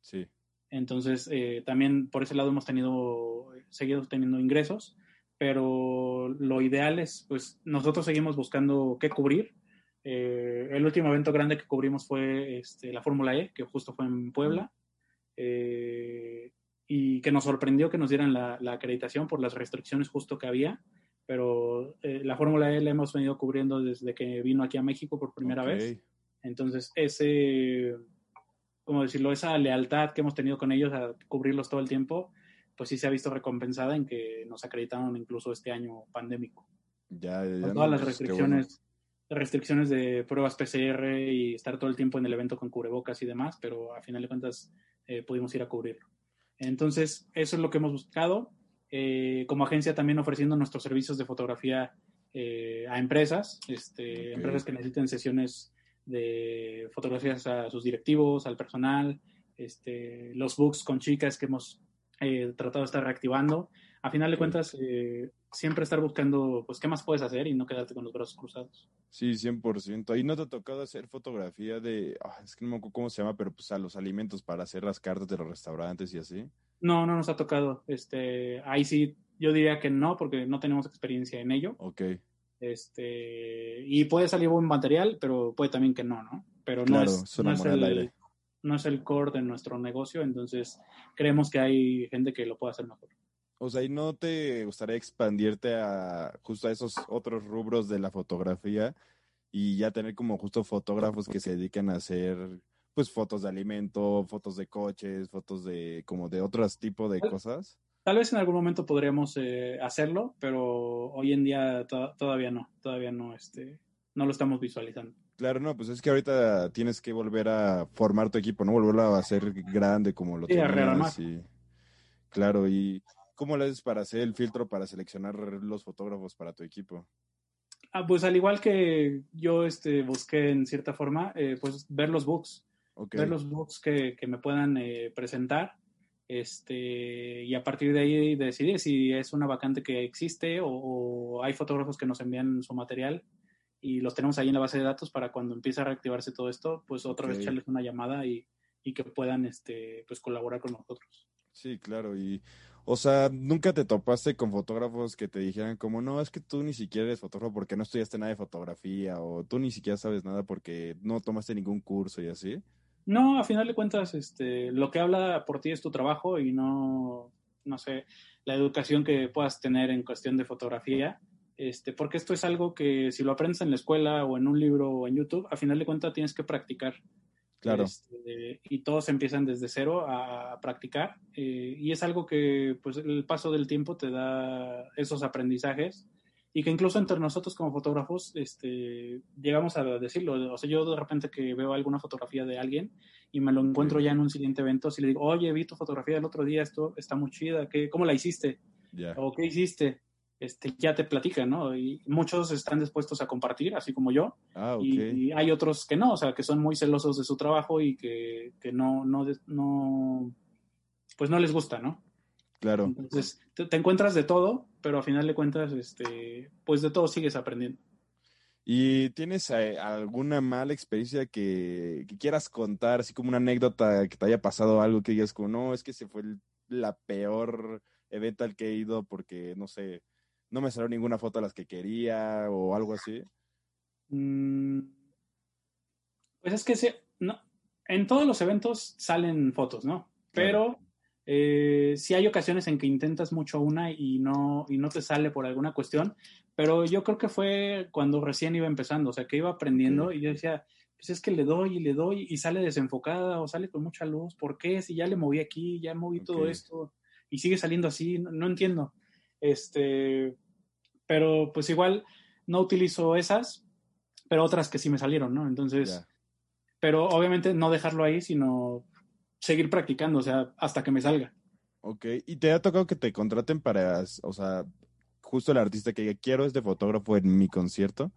Sí. Entonces, eh, también por ese lado hemos tenido, seguido teniendo ingresos, pero lo ideal es, pues, nosotros seguimos buscando qué cubrir. Eh, el último evento grande que cubrimos fue este, la Fórmula E, que justo fue en Puebla, eh, y que nos sorprendió que nos dieran la, la acreditación por las restricciones justo que había pero eh, la Fórmula E la hemos venido cubriendo desde que vino aquí a México por primera vez. Entonces, ese, ¿cómo decirlo? Esa lealtad que hemos tenido con ellos a cubrirlos todo el tiempo, pues sí se ha visto recompensada en que nos acreditaron incluso este año pandémico. Ya, ya, todas las pues, restricciones, restricciones de pruebas PCR y estar todo el tiempo en el evento con cubrebocas y demás, pero a final de cuentas eh, pudimos ir a cubrirlo. Entonces, eso es lo que hemos buscado. Eh, como agencia también ofreciendo nuestros servicios de fotografía eh, a empresas, este, empresas que necesiten sesiones de fotografías a sus directivos, al personal, este, los books con chicas que hemos eh, tratado de estar reactivando. A final de cuentas, siempre estar buscando, pues, qué más puedes hacer y no quedarte con los brazos cruzados. Sí, 100%. Ahí no te ha tocado hacer fotografía de, ah, es que no me acuerdo cómo se llama, pero pues a los alimentos para hacer las cartas de los restaurantes y así. No, no nos ha tocado. Este, ahí sí, yo diría que no, porque no tenemos experiencia en ello. Ok. Este, y puede salir buen material, pero puede también que no, ¿no? Pero no es, no es el, no es el core de nuestro negocio, entonces creemos que hay gente que lo puede hacer mejor. O sea, ¿y no te gustaría expandirte a justo a esos otros rubros de la fotografía y ya tener como justo fotógrafos que se dediquen a hacer pues fotos de alimento, fotos de coches, fotos de como de otros tipos de cosas. Tal vez en algún momento podríamos eh, hacerlo, pero hoy en día todavía no, todavía no, este, no lo estamos visualizando. Claro, no, pues es que ahorita tienes que volver a formar tu equipo, no volverlo a hacer grande como lo sí, tenías. Y, claro, y ¿cómo le haces para hacer el filtro para seleccionar los fotógrafos para tu equipo? Ah, pues al igual que yo este, busqué en cierta forma, eh, pues ver los books ver los books que, me puedan eh, presentar este, y a partir de ahí decidir si es una vacante que existe o, hay fotógrafos que nos envían su material y los tenemos ahí en la base de datos para cuando empiece a reactivarse todo esto, pues otra vez echarles una llamada y, que puedan este, pues colaborar con nosotros. Sí, claro, y o sea, nunca te topaste con fotógrafos que te dijeran como, no, es que tú ni siquiera eres fotógrafo porque no estudiaste nada de fotografía o tú ni siquiera sabes nada porque no tomaste ningún curso y así. No, a final de cuentas, este, lo que habla por ti es tu trabajo y no, no sé, la educación que puedas tener en cuestión de fotografía. Este, porque esto es algo que si lo aprendes en la escuela o en un libro o en YouTube, a final de cuentas tienes que practicar. Claro. Este, y todos empiezan desde cero a, practicar. Eh, y es algo que, pues, el paso del tiempo te da esos aprendizajes y que incluso entre nosotros como fotógrafos este, llegamos a decirlo. O sea, yo de repente que veo alguna fotografía de alguien y me lo encuentro ya en un siguiente evento, si le digo, oye, vi tu fotografía del otro día, esto está muy chida, ¿qué, ¿cómo la hiciste? ¿O qué hiciste? Este, ya te platican, ¿no? Y muchos están dispuestos a compartir, así como yo. Ah, y, hay otros que no, o sea, que son muy celosos de su trabajo y que, que no, no, no, pues no les gusta, ¿no? Claro. Entonces, te, encuentras de todo, pero a final de cuentas, este, pues de todo sigues aprendiendo. ¿Y tienes eh, alguna mala experiencia que, que, quieras contar, así como una anécdota que te haya pasado algo que digas como, no, es que se fue la peor evento al que he ido porque, no sé, no me salió ninguna foto de las que quería o algo así? Mm, pues es que se, no, en todos los eventos salen fotos, ¿no? Pero eh, sí hay ocasiones en que intentas mucho una y no, y no te sale por alguna cuestión, pero yo creo que fue cuando recién iba empezando, o sea, que iba aprendiendo y yo decía, pues es que le doy y le doy y sale desenfocada o sale con mucha luz, ¿por qué? Si ya le moví aquí, ya moví todo esto y sigue saliendo así, no, entiendo. Este, pero pues igual no utilizo esas, pero otras que sí me salieron, ¿no? Entonces, pero obviamente no dejarlo ahí, sino seguir practicando, o sea, hasta que me salga. Ok, ¿y te ha tocado que te contraten para, o sea, justo el artista que quiero este fotógrafo en mi concierto?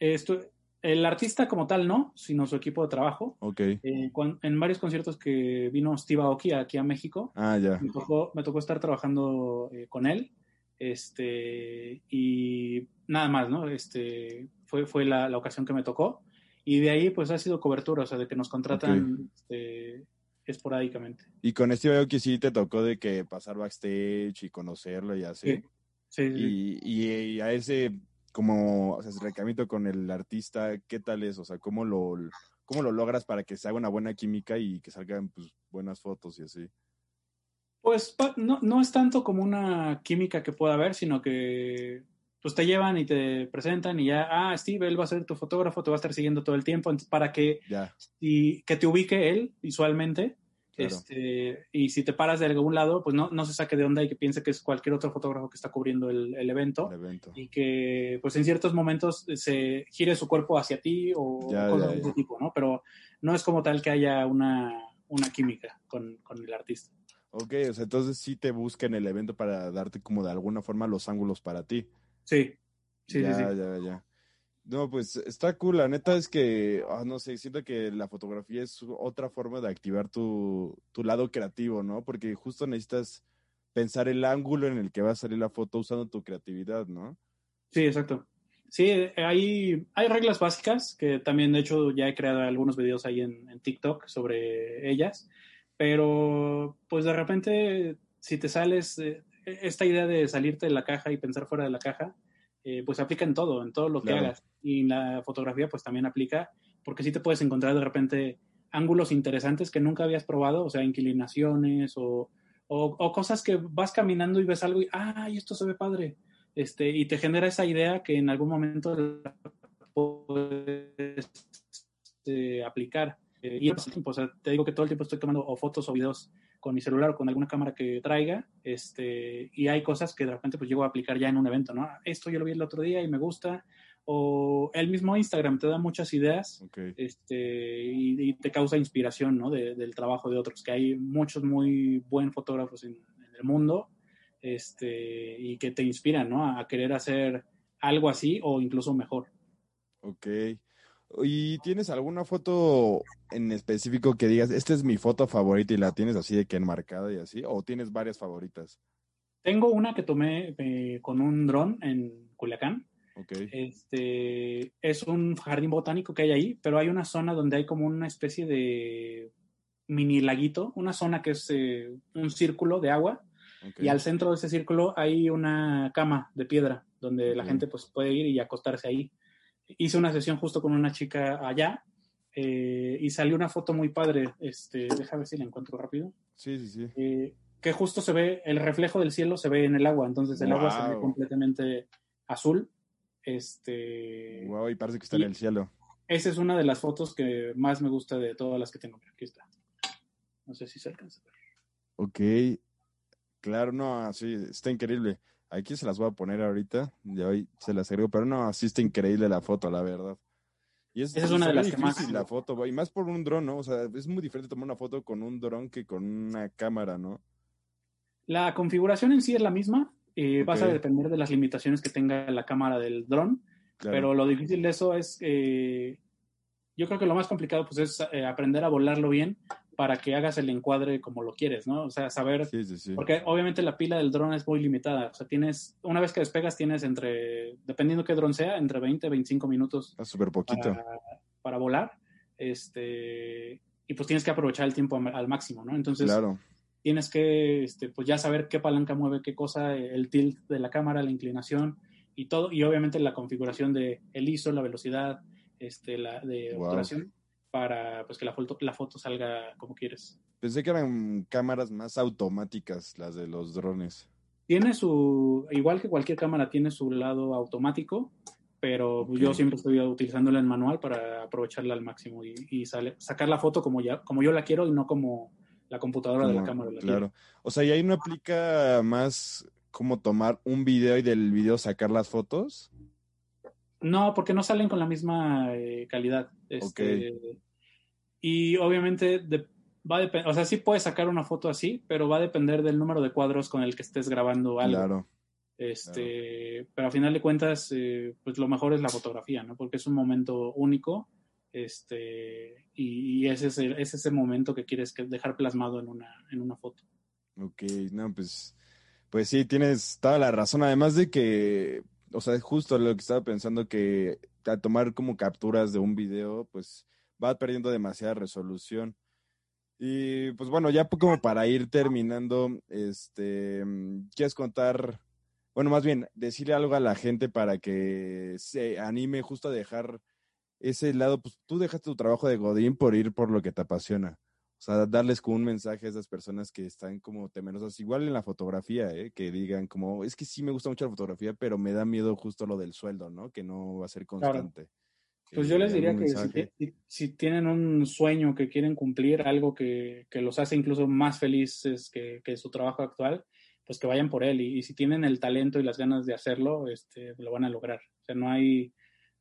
Esto, el artista como tal no, sino su equipo de trabajo. Ok. Eh, en varios conciertos que vino Steve Aoki aquí a México, ah, ya. Me, tocó, me tocó estar trabajando eh, con él. Este, y nada más, ¿no? Este, fue, fue la, la, ocasión que me tocó. Y de ahí, pues ha sido cobertura, o sea, de que nos contratan este, esporádicamente. Y con Steve Aoki sí te tocó de que pasar backstage y conocerlo y así. Sí. sí, Y, y a ese como, o sea, recamito con el artista, ¿qué tal es? O sea, ¿cómo lo, cómo lo logras para que se haga una buena química y que salgan pues, buenas fotos y así? Pues no, no es tanto como una química que pueda haber, sino que pues te llevan y te presentan y ya, ah, Steve, él va a ser tu fotógrafo, te va a estar siguiendo todo el tiempo para que, y, que te ubique él visualmente este, y si te paras de algún lado, pues no, no se saque de onda y que piense que es cualquier otro fotógrafo que está cubriendo el, evento, Y que, pues en ciertos momentos se gire su cuerpo hacia ti o cosas de ese tipo, ¿no? Pero no es como tal que haya una, una química con, con el artista. Ok, o sea, entonces sí te busca en el evento para darte como de alguna forma los ángulos para ti. Sí, sí, ya, sí, Ya, ya, no, pues está cool. La neta es que, ah, no sé, siento que la fotografía es otra forma de activar tu, tu lado creativo, ¿no? Porque justo necesitas pensar el ángulo en el que va a salir la foto usando tu creatividad, ¿no? Sí, exacto. Sí, hay, hay reglas básicas que también, de hecho, ya he creado algunos videos ahí en, en TikTok sobre ellas, pero pues de repente, si te sales, esta idea de salirte de la caja y pensar fuera de la caja, eh, pues aplica en todo, en todo lo que hagas. Y la fotografía pues también aplica, porque sí te puedes encontrar de repente ángulos interesantes que nunca habías probado, o sea, inclinaciones o, o, cosas que vas caminando y ves algo y, ¡ay, esto se ve padre! Este, y te genera esa idea que en algún momento puedes eh, aplicar. Eh, y o sea, te digo que todo el tiempo estoy tomando o fotos o videos con mi celular o con alguna cámara que traiga, este, y hay cosas que de repente pues llego a aplicar ya en un evento, ¿no? Esto yo lo vi el otro día y me gusta, o el mismo Instagram te da muchas ideas este, y, te causa inspiración, ¿no? del trabajo de otros, que hay muchos muy buen fotógrafos en, el mundo, este, y que te inspiran, ¿no? A querer hacer algo así o incluso mejor. Ok. ¿Y tienes alguna foto en específico que digas, esta es mi foto favorita y la tienes así de que enmarcada y así? ¿O tienes varias favoritas? Tengo una que tomé eh, con un dron en Culiacán. Okay. Este, es un jardín botánico que hay ahí, pero hay una zona donde hay como una especie de mini laguito, una zona que es eh, un círculo de agua. Y al centro de ese círculo hay una cama de piedra donde la gente pues, puede ir y acostarse ahí hice una sesión justo con una chica allá eh, y salió una foto muy padre. Este, déjame ver si la encuentro rápido. Sí, sí, sí. Eh, que justo se ve, el reflejo del cielo se ve en el agua, entonces el agua se ve completamente azul. Este. Wow, y parece que está en el cielo. esa es una de las fotos que más me gusta de todas las que tengo. Aquí está. No sé si se alcanza a ver. Ok. Claro, no, sí, está increíble. Aquí se las voy a poner ahorita. De hoy se las agrego, pero no, sí está increíble la foto, la verdad. Y es, Esa es una de las que más- difícil la foto, y más por un dron, ¿no? O sea, es muy diferente tomar una foto con un dron que con una cámara, ¿no? La configuración en sí es la misma. eh, Vas a depender de las limitaciones que tenga la cámara del dron. Claro. Pero lo difícil de eso es, eh, yo creo que lo más complicado pues es eh, aprender a volarlo bien para que hagas el encuadre como lo quieres, ¿no? O sea, saber, Sí, sí, sí. porque obviamente la pila del dron es muy limitada, o sea, tienes, una vez que despegas tienes entre, dependiendo qué dron sea, entre 20 y 25 minutos Ah, súper poquito. para, para volar, este, y pues tienes que aprovechar el tiempo al máximo, ¿no? Entonces, Claro. tienes que este, pues ya saber qué palanca mueve qué cosa, el tilt de la cámara, la inclinación y todo, y obviamente la configuración de el ISO, la velocidad, este, la de Wow. obturación para pues que la foto, la foto salga como quieres. Pensé que eran cámaras más automáticas las de los drones. Tiene su, igual que cualquier cámara, tiene su lado automático, pero Ok. yo siempre estoy utilizándola en manual para aprovecharla al máximo y, y sale, sacar la foto como, ya, como yo la quiero y no como la computadora de la cámara la claro. O sea, ¿y ahí no aplica más como tomar un video y del video sacar las fotos? No, porque no salen con la misma eh, calidad. Este, Y obviamente de- va a depender, o sea, sí puedes sacar una foto así, pero va a depender del número de cuadros con el que estés grabando algo. Claro. Este, pero a final de cuentas, eh, pues lo mejor es la fotografía, ¿no? Porque es un momento único, este, y, y ese es ese momento que quieres que dejar plasmado en una, en una foto. Ok, no, pues, pues sí, tienes toda la razón. Además de que, o sea, justo lo que estaba pensando que a tomar como capturas de un video, pues va perdiendo demasiada resolución. Y pues bueno, ya como para ir terminando, este, ¿quieres contar? Bueno, más bien, decirle algo a la gente para que se anime justo a dejar ese lado, pues tú dejaste tu trabajo de Godín por ir por lo que te apasiona. O sea, darles como un mensaje a esas personas que están como temerosas, igual en la fotografía, ¿eh? que digan como, es que sí me gusta mucho la fotografía, pero me da miedo justo lo del sueldo, ¿no? Que no va a ser constante. Pues Eh, yo les diría que si, mensaje. si- si tienen un sueño que quieren cumplir, algo que, que los hace incluso más felices que, que su trabajo actual, pues que vayan por él. Y, y si tienen el talento y las ganas de hacerlo, este, lo van a lograr. O sea, no hay,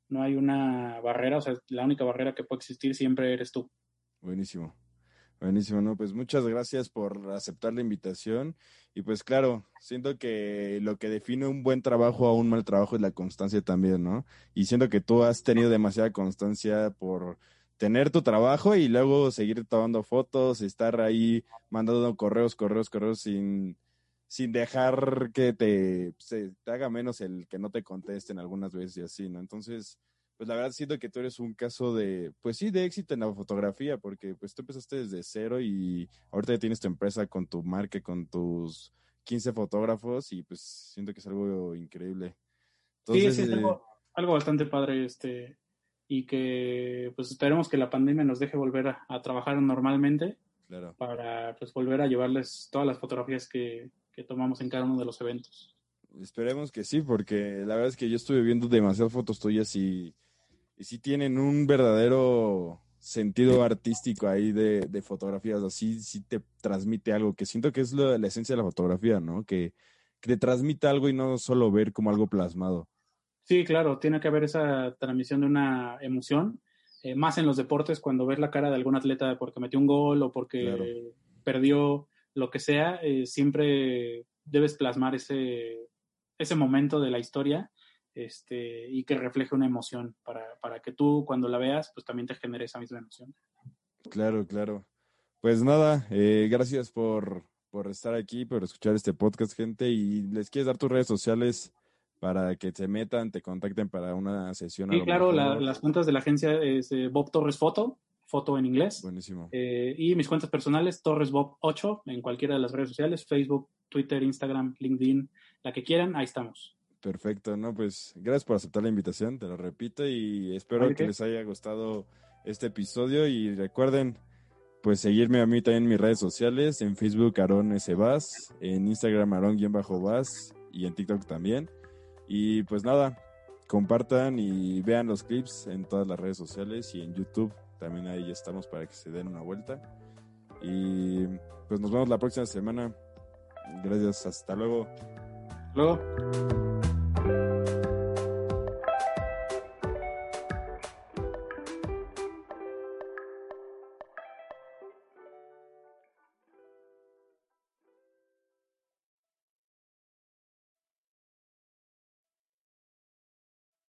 no hay una barrera, o sea, la única barrera que puede existir siempre eres tú. Buenísimo. Buenísimo, ¿no? Pues muchas gracias por aceptar la invitación. Y pues claro, siento que lo que define un buen trabajo a un mal trabajo es la constancia también, ¿no? Y siento que tú has tenido demasiada constancia por tener tu trabajo y luego seguir tomando fotos, estar ahí mandando correos, correos, correos sin, sin dejar que te, se, te haga menos el que no te contesten algunas veces y así, ¿no? Entonces, pues la verdad siento que tú eres un caso de, pues sí, de éxito en la fotografía, porque pues tú empezaste desde cero y ahorita ya tienes tu empresa con tu marca, con tus 15 fotógrafos y pues siento que es algo increíble. sí, sí, es eh, algo, algo bastante padre, este, y que pues esperemos que la pandemia nos deje volver a, a trabajar normalmente claro. para pues volver a llevarles todas las fotografías que, que tomamos en cada uno de los eventos. Esperemos que sí, porque la verdad es que yo estuve viendo demasiadas fotos tuyas y, y sí tienen un verdadero sentido artístico ahí de, de fotografías, así sí te transmite algo, que siento que es lo- la esencia de la fotografía, ¿no? Que, que te transmite algo y no solo ver como algo plasmado. Sí, claro, tiene que haber esa transmisión de una emoción, eh, más en los deportes, cuando ves la cara de algún atleta porque metió un gol o porque Claro. perdió lo que sea, eh, siempre debes plasmar ese, ese momento de la historia este, y que refleje una emoción para, para que tú cuando la veas, pues también te genere esa misma emoción. Claro, claro. Pues nada, eh, gracias por, por estar aquí, por escuchar este podcast, gente, y les quieres dar tus redes sociales para que se metan, te contacten para una sesión. Sí, claro, la- las cuentas de la agencia es eh, Bob Torres Foto, foto en inglés. Buenísimo. Eh, y mis cuentas personales, Torres Bob 8, en cualquiera de las redes sociales, Facebook, Twitter, Instagram, LinkedIn, la que quieran, ahí estamos. Perfecto, no, pues gracias por aceptar la invitación, te lo repito y espero que les haya gustado este episodio y recuerden pues seguirme a mí también en mis redes sociales, en Facebook Aaron S. Vaz, en Instagram Aaron-Vaz y en TikTok también. Y pues nada, compartan y vean los clips en todas las redes sociales y en YouTube. También ahí estamos para que se den una vuelta. Y pues nos vemos la próxima semana. Gracias, hasta luego. Luego.